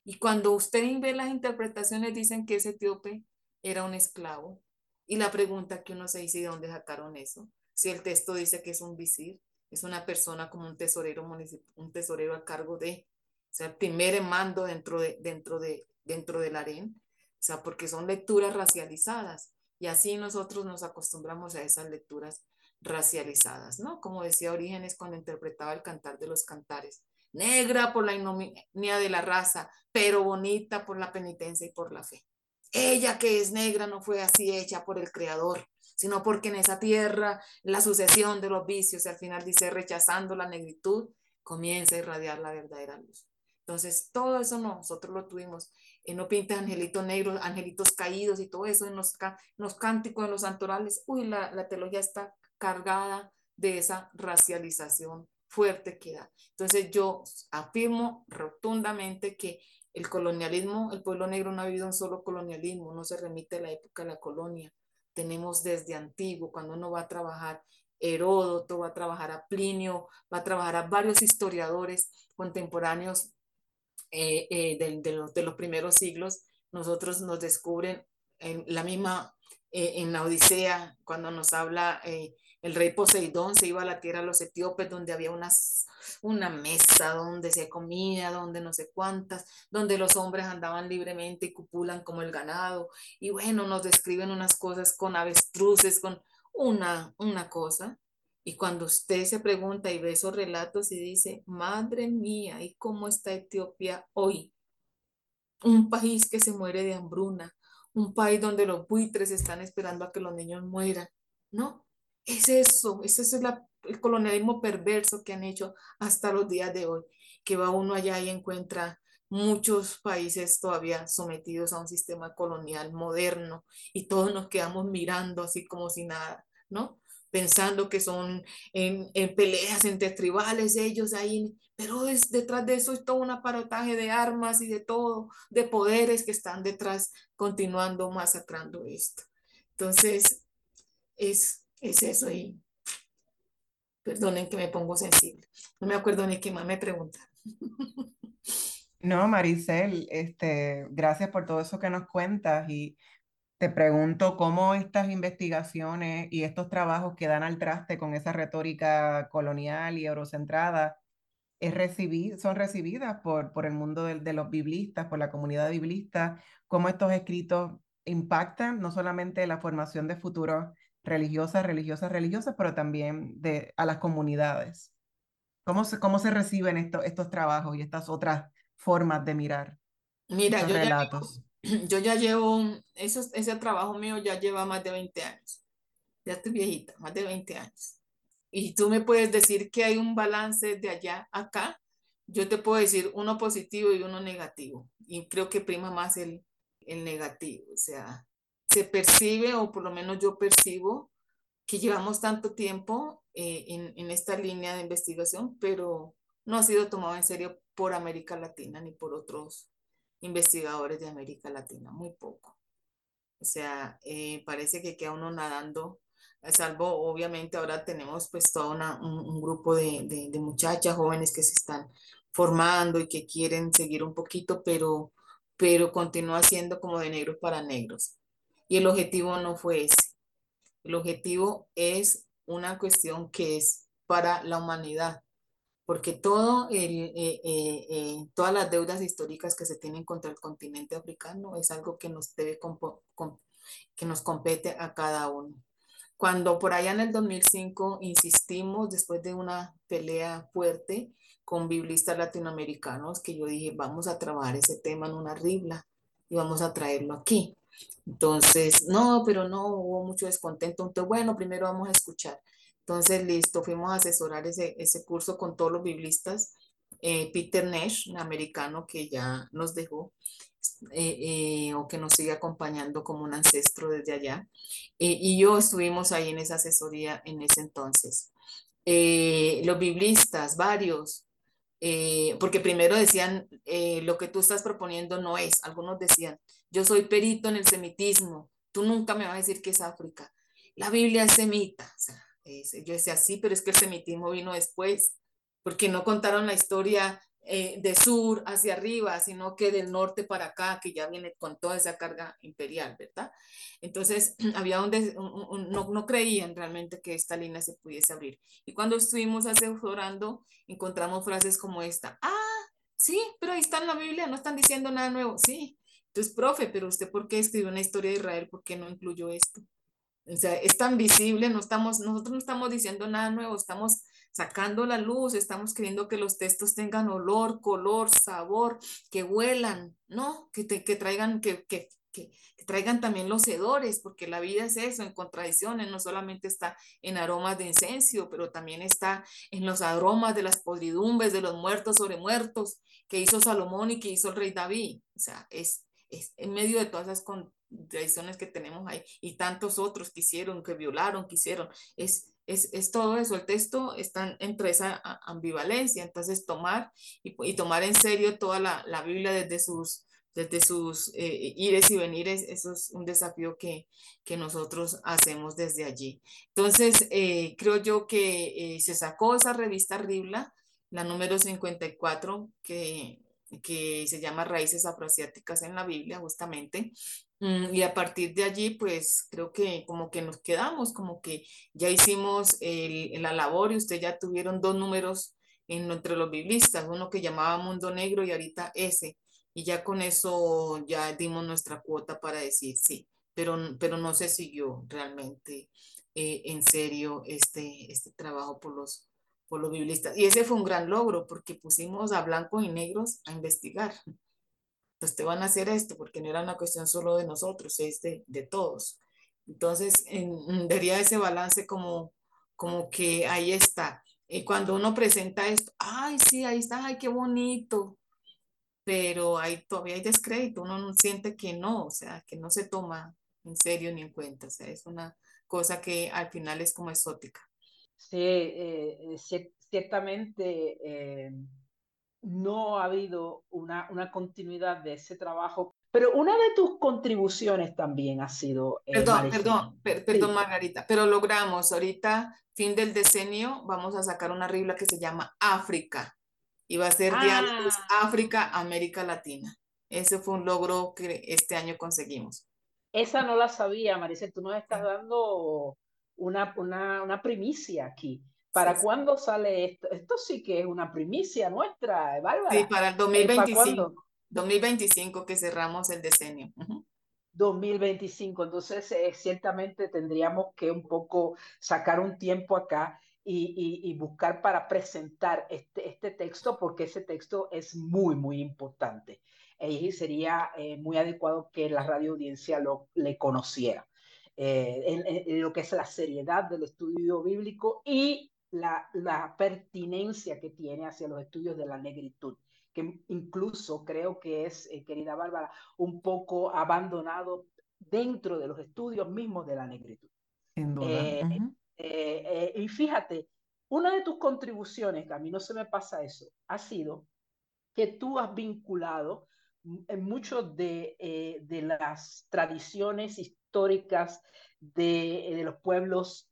Y cuando usted ve las interpretaciones, dicen que ese etíope era un esclavo. Y la pregunta que uno se dice, ¿de dónde sacaron eso? Si el texto dice que es un visir, es una persona como un tesorero un tesorero a cargo de, o sea, primer mando dentro de, dentro de, dentro del harén, o sea, porque son lecturas racializadas y así nosotros nos acostumbramos a esas lecturas racializadas, ¿no? Como decía Orígenes cuando interpretaba el cantar de los cantares, negra por la ignominia de la raza, pero bonita por la penitencia y por la fe. Ella que es negra no fue así hecha por el Creador, sino porque en esa tierra la sucesión de los vicios, y al final dice rechazando la negritud, comienza a irradiar la verdadera luz. Entonces, todo eso nosotros lo tuvimos. Eh, no pinta angelitos negros, angelitos caídos y todo eso en los, los cánticos, en los santorales. Uy, la, la teología está cargada de esa racialización fuerte que da. Entonces, yo afirmo rotundamente que el colonialismo, el pueblo negro no ha vivido un solo colonialismo, no se remite a la época de la colonia. Tenemos desde antiguo, cuando uno va a trabajar Heródoto, va a trabajar a Plinio, va a trabajar a varios historiadores contemporáneos eh, eh, de, los, de, los, primeros siglos, nosotros nos descubren en la misma, eh, en la Odisea, cuando nos habla el rey Poseidón, se iba a la tierra de los etíopes, donde había unas, una mesa, donde se comía, donde no sé cuántas, donde los hombres andaban libremente y cupulan como el ganado. Y bueno, nos describen unas cosas con avestruces, con una, una cosa. Y cuando usted se pregunta y ve esos relatos y dice, madre mía, ¿y cómo está Etiopía hoy? Un país que se muere de hambruna, un país donde los buitres están esperando a que los niños mueran, ¿no? Es eso, ese es el colonialismo perverso que han hecho hasta los días de hoy, que va uno allá y encuentra muchos países todavía sometidos a un sistema colonial moderno y todos nos quedamos mirando así como si nada, ¿no? Pensando que son en, peleas entre tribales ellos ahí, pero es, detrás de eso es todo un aparataje de armas y de todo, de poderes que están detrás continuando masacrando esto. Entonces, es, es eso y perdonen que me pongo sensible. No me acuerdo ni qué más me preguntaron. [LAUGHS] No, Maricel, este, gracias por todo eso que nos cuentas y te pregunto cómo estas investigaciones y estos trabajos que dan al traste con esa retórica colonial y eurocentrada es son recibidas por, por el mundo de, de, los biblistas, por la comunidad biblista, cómo estos escritos impactan no solamente la formación de futuros religiosas, religiosas, religiosas, pero también de, a las comunidades. ¿Cómo se, cómo se reciben estos, estos trabajos y estas otras formas de mirar Mira, yo relatos? [CLEARS THROAT] yo ya llevo, eso, ese trabajo mío ya lleva más de 20 años. Ya estoy viejita, más de 20 años. Y tú me puedes decir que hay un balance de allá acá. Yo te puedo decir uno positivo y uno negativo. Y creo que prima más el, el negativo. O sea, se percibe, o por lo menos yo percibo, que llevamos tanto tiempo eh, en, en esta línea de investigación, pero no ha sido tomado en serio por América Latina ni por otros investigadores de América Latina, muy poco. O sea, eh, parece que queda uno nadando salvo obviamente ahora tenemos pues todo un, grupo de, muchachas jóvenes que se están formando y que quieren seguir un poquito, pero, pero continúa siendo como de negros para negros. Y el objetivo no fue ese. El objetivo es una cuestión que es para la humanidad, porque todo el, eh, eh, eh, todas las deudas históricas que se tienen contra el continente africano es algo que nos debe que nos compete a cada uno. Cuando por allá en el 2005 insistimos, después de una pelea fuerte con biblistas latinoamericanos, que yo dije, vamos a trabajar ese tema en una ribla y vamos a traerlo aquí. Entonces, no, pero no, hubo mucho descontento. Entonces, bueno, primero vamos a escuchar. Entonces, listo, fuimos a asesorar ese, ese curso con todos los biblistas. Eh, Peter Nash, un americano que ya nos dejó, eh, eh, o que nos sigue acompañando como un ancestro desde allá. Eh, y yo estuvimos ahí en esa asesoría en ese entonces. los biblistas, varios, porque primero decían, lo que tú estás proponiendo no es, algunos decían, yo soy perito en el semitismo, tú nunca me vas a decir que es África. La Biblia es semita. O sea, yo decía, sí, pero es que el semitismo vino después, porque no contaron la historia eh, de sur hacia arriba, sino que del norte para acá, que ya viene con toda esa carga imperial, ¿verdad? Entonces, [CLEARS THROAT] había donde no, no, creían realmente que esta línea se pudiese abrir. Y cuando estuvimos asesorando, encontramos frases como esta, ah, sí, pero ahí está en la Biblia, no están diciendo nada nuevo, sí. Entonces, profe, pero usted por qué escribió una historia de Israel, por qué no incluyó esto? O sea, es tan visible, no estamos, nosotros no estamos diciendo nada nuevo, estamos sacando la luz, estamos queriendo que los textos tengan olor, color, sabor, que huelan, ¿no? Que, que traigan, que, que, que, traigan también los hedores, porque la vida es eso, en contradicciones, no solamente está en aromas de incenso, pero también está en los aromas de las podridumbres, de los muertos sobre muertos, que hizo Salomón y que hizo el rey David. O sea, es, es en medio de todas esas contradicciones que tenemos ahí y tantos otros que hicieron, que violaron, que hicieron, es es, todo eso, el texto está entre esa ambivalencia, entonces tomar y, tomar en serio toda la, Biblia desde sus, desde sus eh, ires y venires, eso es un desafío que, que nosotros hacemos desde allí. Entonces, eh, creo yo que eh, se sacó esa revista Ribla, la número 54, que, que se llama Raíces Afroasiáticas en la Biblia, justamente, y a partir de allí, pues creo que como que nos quedamos, como que ya hicimos la labor y ustedes ya tuvieron dos números en, entre los biblistas, uno que llamaba Mundo Negro y ahorita ese. Y ya con eso ya dimos nuestra cuota para decir sí, pero, pero no se siguió realmente eh, en serio este, este trabajo por los, por los biblistas. Y ese fue un gran logro porque pusimos a blancos y negros a investigar pues te van a hacer esto, porque no era una cuestión solo de nosotros, es de, de todos. Entonces, en, daría ese balance como, como que ahí está. Y cuando uno presenta esto, ay, sí, ahí está, ay, qué bonito, pero ahí todavía hay descrédito, uno no siente que no, o sea, que no se toma en serio ni en cuenta, o sea, es una cosa que al final es como exótica. Sí, eh, eh ciertamente. Eh no ha habido una, una continuidad de ese trabajo. Pero una de tus contribuciones también ha sido... Eh, perdón, perdón, perdón, Margarita, pero logramos ahorita, fin del decenio, vamos a sacar una regla que se llama África y va a ser diálogos ah. África, América Latina. Ese fue un logro que este año conseguimos. Esa no la sabía, Maricel, tú nos estás dando una, una, una primicia aquí. ¿Para cuándo sale esto? Esto sí que es una primicia nuestra, Bárbara. Sí, para el 2025. 2025 que cerramos el decenio. 2025, entonces eh, ciertamente tendríamos que un poco sacar un tiempo acá y, y, buscar para presentar este, este texto, porque ese texto es muy, muy importante. Y sería eh, muy adecuado que la radio audiencia lo le conociera. Eh, en, lo que es la seriedad del estudio bíblico y la, pertinencia que tiene hacia los estudios de la negritud, que incluso creo que es, eh, querida Bárbara, un poco abandonado dentro de los estudios mismos de la negritud. Eh, eh, y fíjate, una de tus contribuciones, que a mí no se me pasa eso, ha sido que tú has vinculado en muchos de, de las tradiciones históricas de, de los pueblos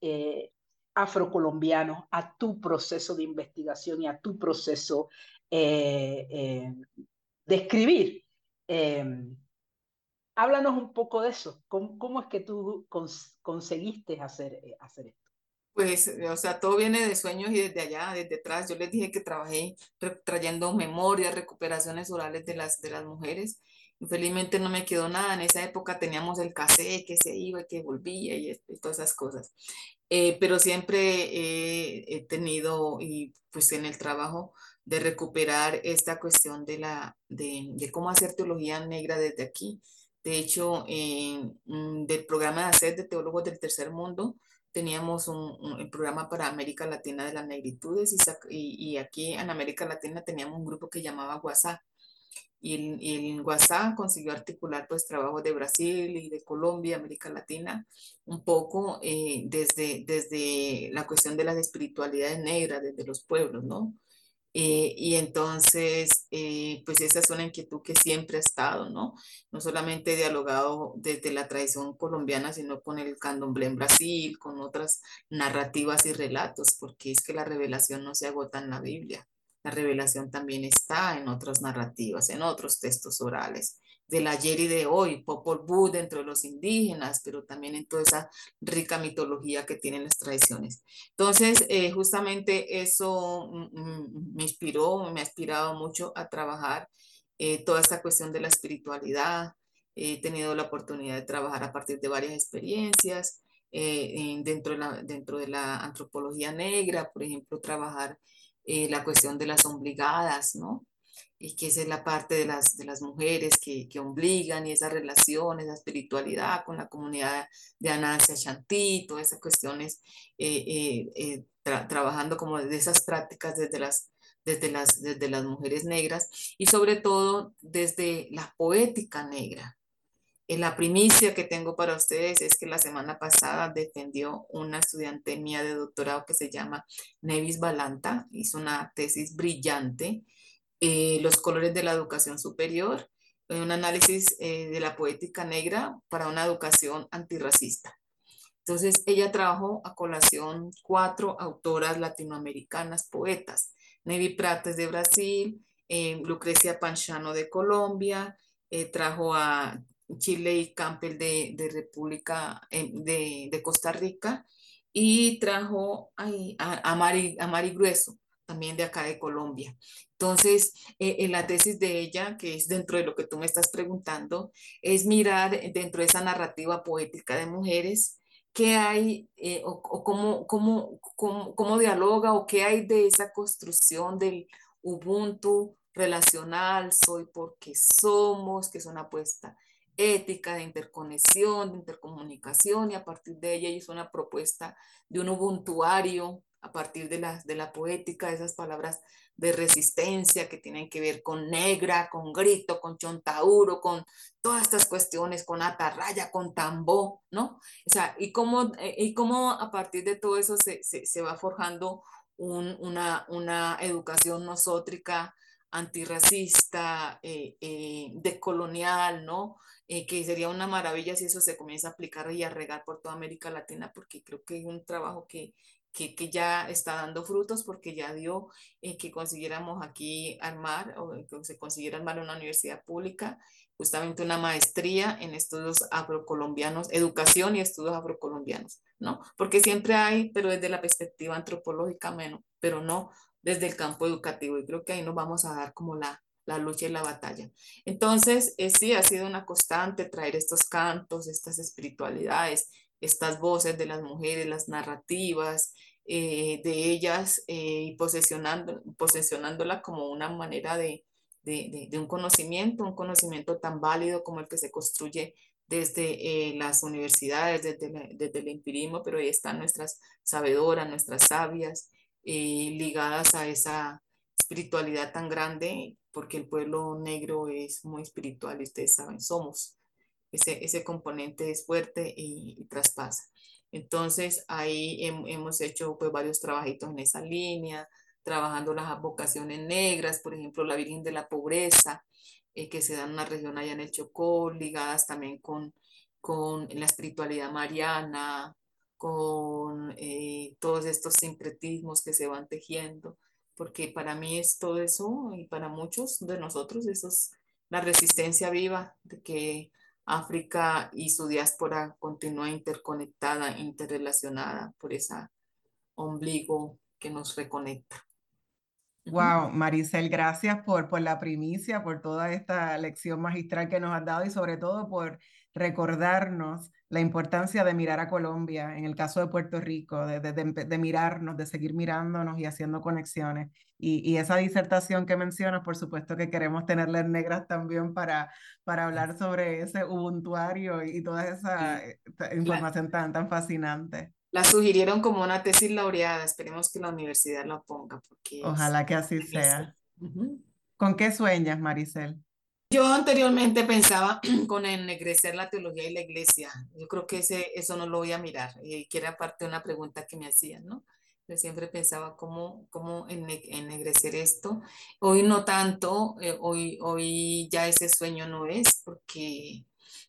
afrocolombianos a tu proceso de investigación y a tu proceso eh, eh, de escribir. Em, háblanos un poco de eso. ¿Cómo, cómo es que tú cons conseguiste hacer, hacer esto? Pues, o sea, todo viene de sueños y desde allá, desde atrás. Yo les dije que trabajé trayendo memorias, recuperaciones orales de las, de las mujeres. Infelizmente no me quedó nada. En esa época teníamos el cassette que se iba y que volvía y, todas esas cosas. Eh, pero siempre he tenido, y pues en el trabajo, de recuperar esta cuestión de, la, de, de cómo hacer teología negra desde aquí. De hecho, en, del programa de hacer de teólogos del tercer mundo, teníamos un, programa para América Latina de las negritudes y, y, aquí en América Latina teníamos un grupo que llamaba WhatsApp. Y el, y el WhatsApp consiguió articular pues trabajos de Brasil y de Colombia, América Latina, un poco eh, desde, desde la cuestión de las espiritualidades negras, desde los pueblos, ¿no? Eh, y entonces, eh, pues esa es una inquietud que siempre ha estado, ¿no? No solamente he dialogado desde la tradición colombiana, sino con el candomblé en Brasil, con otras narrativas y relatos, porque es que la revelación no se agota en la Biblia. La revelación también está en otras narrativas, en otros textos orales del ayer y de hoy, Popol Vuh dentro de los indígenas, pero también en toda esa rica mitología que tienen las tradiciones. Entonces, eh, justamente eso mm, mm, me inspiró, me ha inspirado mucho a trabajar eh, toda esta cuestión de la espiritualidad. He tenido la oportunidad de trabajar a partir de varias experiencias eh, dentro, de la, dentro de la antropología negra, por ejemplo, trabajar la cuestión de las obligadas, ¿no? y que es la parte de las, de las mujeres que, que obligan y esa relación, esa espiritualidad con la comunidad de Anancia Chantí, todas esas cuestiones, eh, eh, eh, trabajando como de esas prácticas desde las, desde, las, desde las mujeres negras y sobre todo desde la poética negra. La primicia que tengo para ustedes es que la semana pasada defendió una estudiante mía de doctorado que se llama Nevis Balanta, hizo una tesis brillante eh, los colores de la educación superior, un análisis eh, de la poética negra para una educación antirracista. Entonces, ella trabajó a colación cuatro autoras latinoamericanas poetas, Nevi Prates de Brasil, eh, Lucrecia Panchano de Colombia, trajo a Chile y Campbell de, de República de, de, Costa Rica y trajo a, a, Mari, a Mari Grueso también de acá de Colombia. Entonces, eh, en la tesis de ella, que es dentro de lo que tú me estás preguntando, es mirar dentro de esa narrativa poética de mujeres qué hay eh, o, cómo, cómo, cómo, cómo, dialoga o qué hay de esa construcción del Ubuntu relacional, soy porque somos, que es una apuesta ética de interconexión, de intercomunicación, y a partir de ella hizo una propuesta de un ubuntuario a partir de la, de la poética, de esas palabras de resistencia que tienen que ver con negra, con grito, con chontauro, con todas estas cuestiones, con atarraya, con tambó, ¿no? O sea, y cómo, eh, y cómo a partir de todo eso se, se, se va forjando un, una, una educación nosótrica, antirracista, eh, eh, decolonial, ¿no? Eh, que sería una maravilla si eso se comienza a aplicar y a regar por toda América Latina, porque creo que es un trabajo que, que, que, ya está dando frutos porque ya dio eh, que consiguiéramos aquí armar o que se consiguiera armar una universidad pública, justamente una maestría en estudios afrocolombianos, educación y estudios afrocolombianos, ¿no? Porque siempre hay, pero desde la perspectiva antropológica menos, pero no desde el campo educativo y creo que ahí nos vamos a dar como la, la lucha y la batalla. Entonces, eh, sí, ha sido una constante traer estos cantos, estas espiritualidades, estas voces de las mujeres, las narrativas eh, de ellas eh, y posesionando, posesionándola como una manera de, de, de, un conocimiento, un conocimiento tan válido como el que se construye desde eh, las universidades, desde, desde, el empirismo, pero ahí están nuestras sabedoras, nuestras sabias, ligadas a esa espiritualidad tan grande, porque el pueblo negro es muy espiritual y ustedes saben, somos ese, ese componente es fuerte y, traspasa. Entonces ahí hemos hecho pues varios trabajitos en esa línea, trabajando las vocaciones negras, por ejemplo, la Virgen de la Pobreza, eh, que se da en una región allá en el Chocó, ligadas también con, con la espiritualidad mariana, con eh, todos estos sincretismos que se van tejiendo, porque para mí es todo eso y para muchos de nosotros eso es la resistencia viva de que África y su diáspora continúa interconectada, interrelacionada por ese ombligo que nos reconecta. Wow, Maricel, gracias por, por la primicia, por toda esta lección magistral que nos has dado y sobre todo por recordarnos la importancia de mirar a Colombia, en el caso de Puerto Rico, de, de, mirarnos, de seguir mirándonos y haciendo conexiones. Y, y, esa disertación que mencionas, por supuesto que queremos tenerla en negras también para, para hablar sobre ese ubuntuario y, toda esa eh, información tan, tan fascinante. La sugirieron como una tesis laureada, esperemos que la universidad la ponga. Porque Ojalá que así sea. ¿Con qué sueñas, Maricel? Yo anteriormente pensaba [CLEARS THROAT] con ennegrecer la teología y la iglesia. Yo creo que ese, eso no lo voy a mirar, y que era parte de una pregunta que me hacían, ¿no? Yo siempre pensaba cómo, cómo ennegrecer esto. Hoy no tanto, eh, hoy, hoy ya ese sueño no es, porque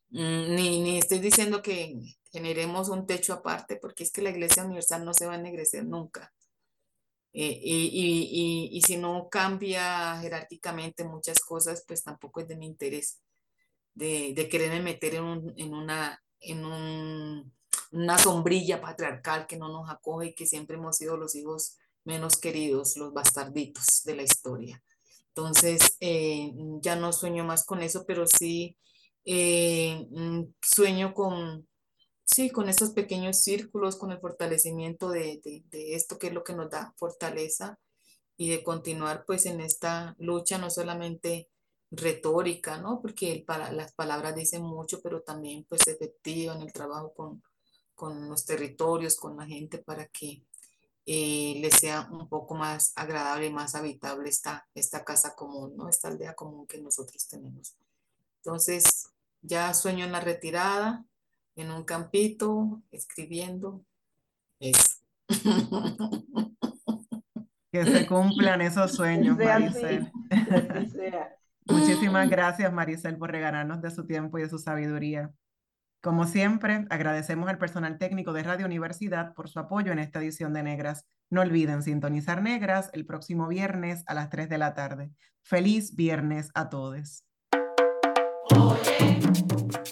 mm, ni, ni estoy diciendo que generemos un techo aparte, porque es que la iglesia universal no se va a ennegrecer nunca. Eh, y, y, y, si no cambia jerárquicamente muchas cosas, pues tampoco es de mi interés de, de quererme meter en, un, en, una, en un, una sombrilla patriarcal que no nos acoge y que siempre hemos sido los hijos menos queridos, los bastarditos de la historia. Entonces, eh, ya no sueño más con eso, pero sí eh, mm, sueño con, sí, con estos pequeños círculos, con el fortalecimiento de, esto que es lo que nos da fortaleza y de continuar pues en esta lucha no solamente retórica, ¿no? Porque para, las palabras dicen mucho, pero también pues efectiva en el trabajo con, los territorios, con la gente para que eh, les sea un poco más agradable y más habitable esta, esta casa común, ¿no? Esta aldea común que nosotros tenemos. Entonces, ya sueño en la retirada, en un campito, escribiendo. Eso. [LAUGHS] Que se cumplan esos sueños, Maricel. [LAUGHS] Muchísimas gracias, Maricel, por regalarnos de su tiempo y de su sabiduría. Como siempre, agradecemos al personal técnico de Radio Universidad por su apoyo en esta edición de Negras. No olviden sintonizar Negras el próximo viernes a las 3 de la tarde. Feliz viernes a todos.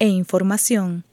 e información.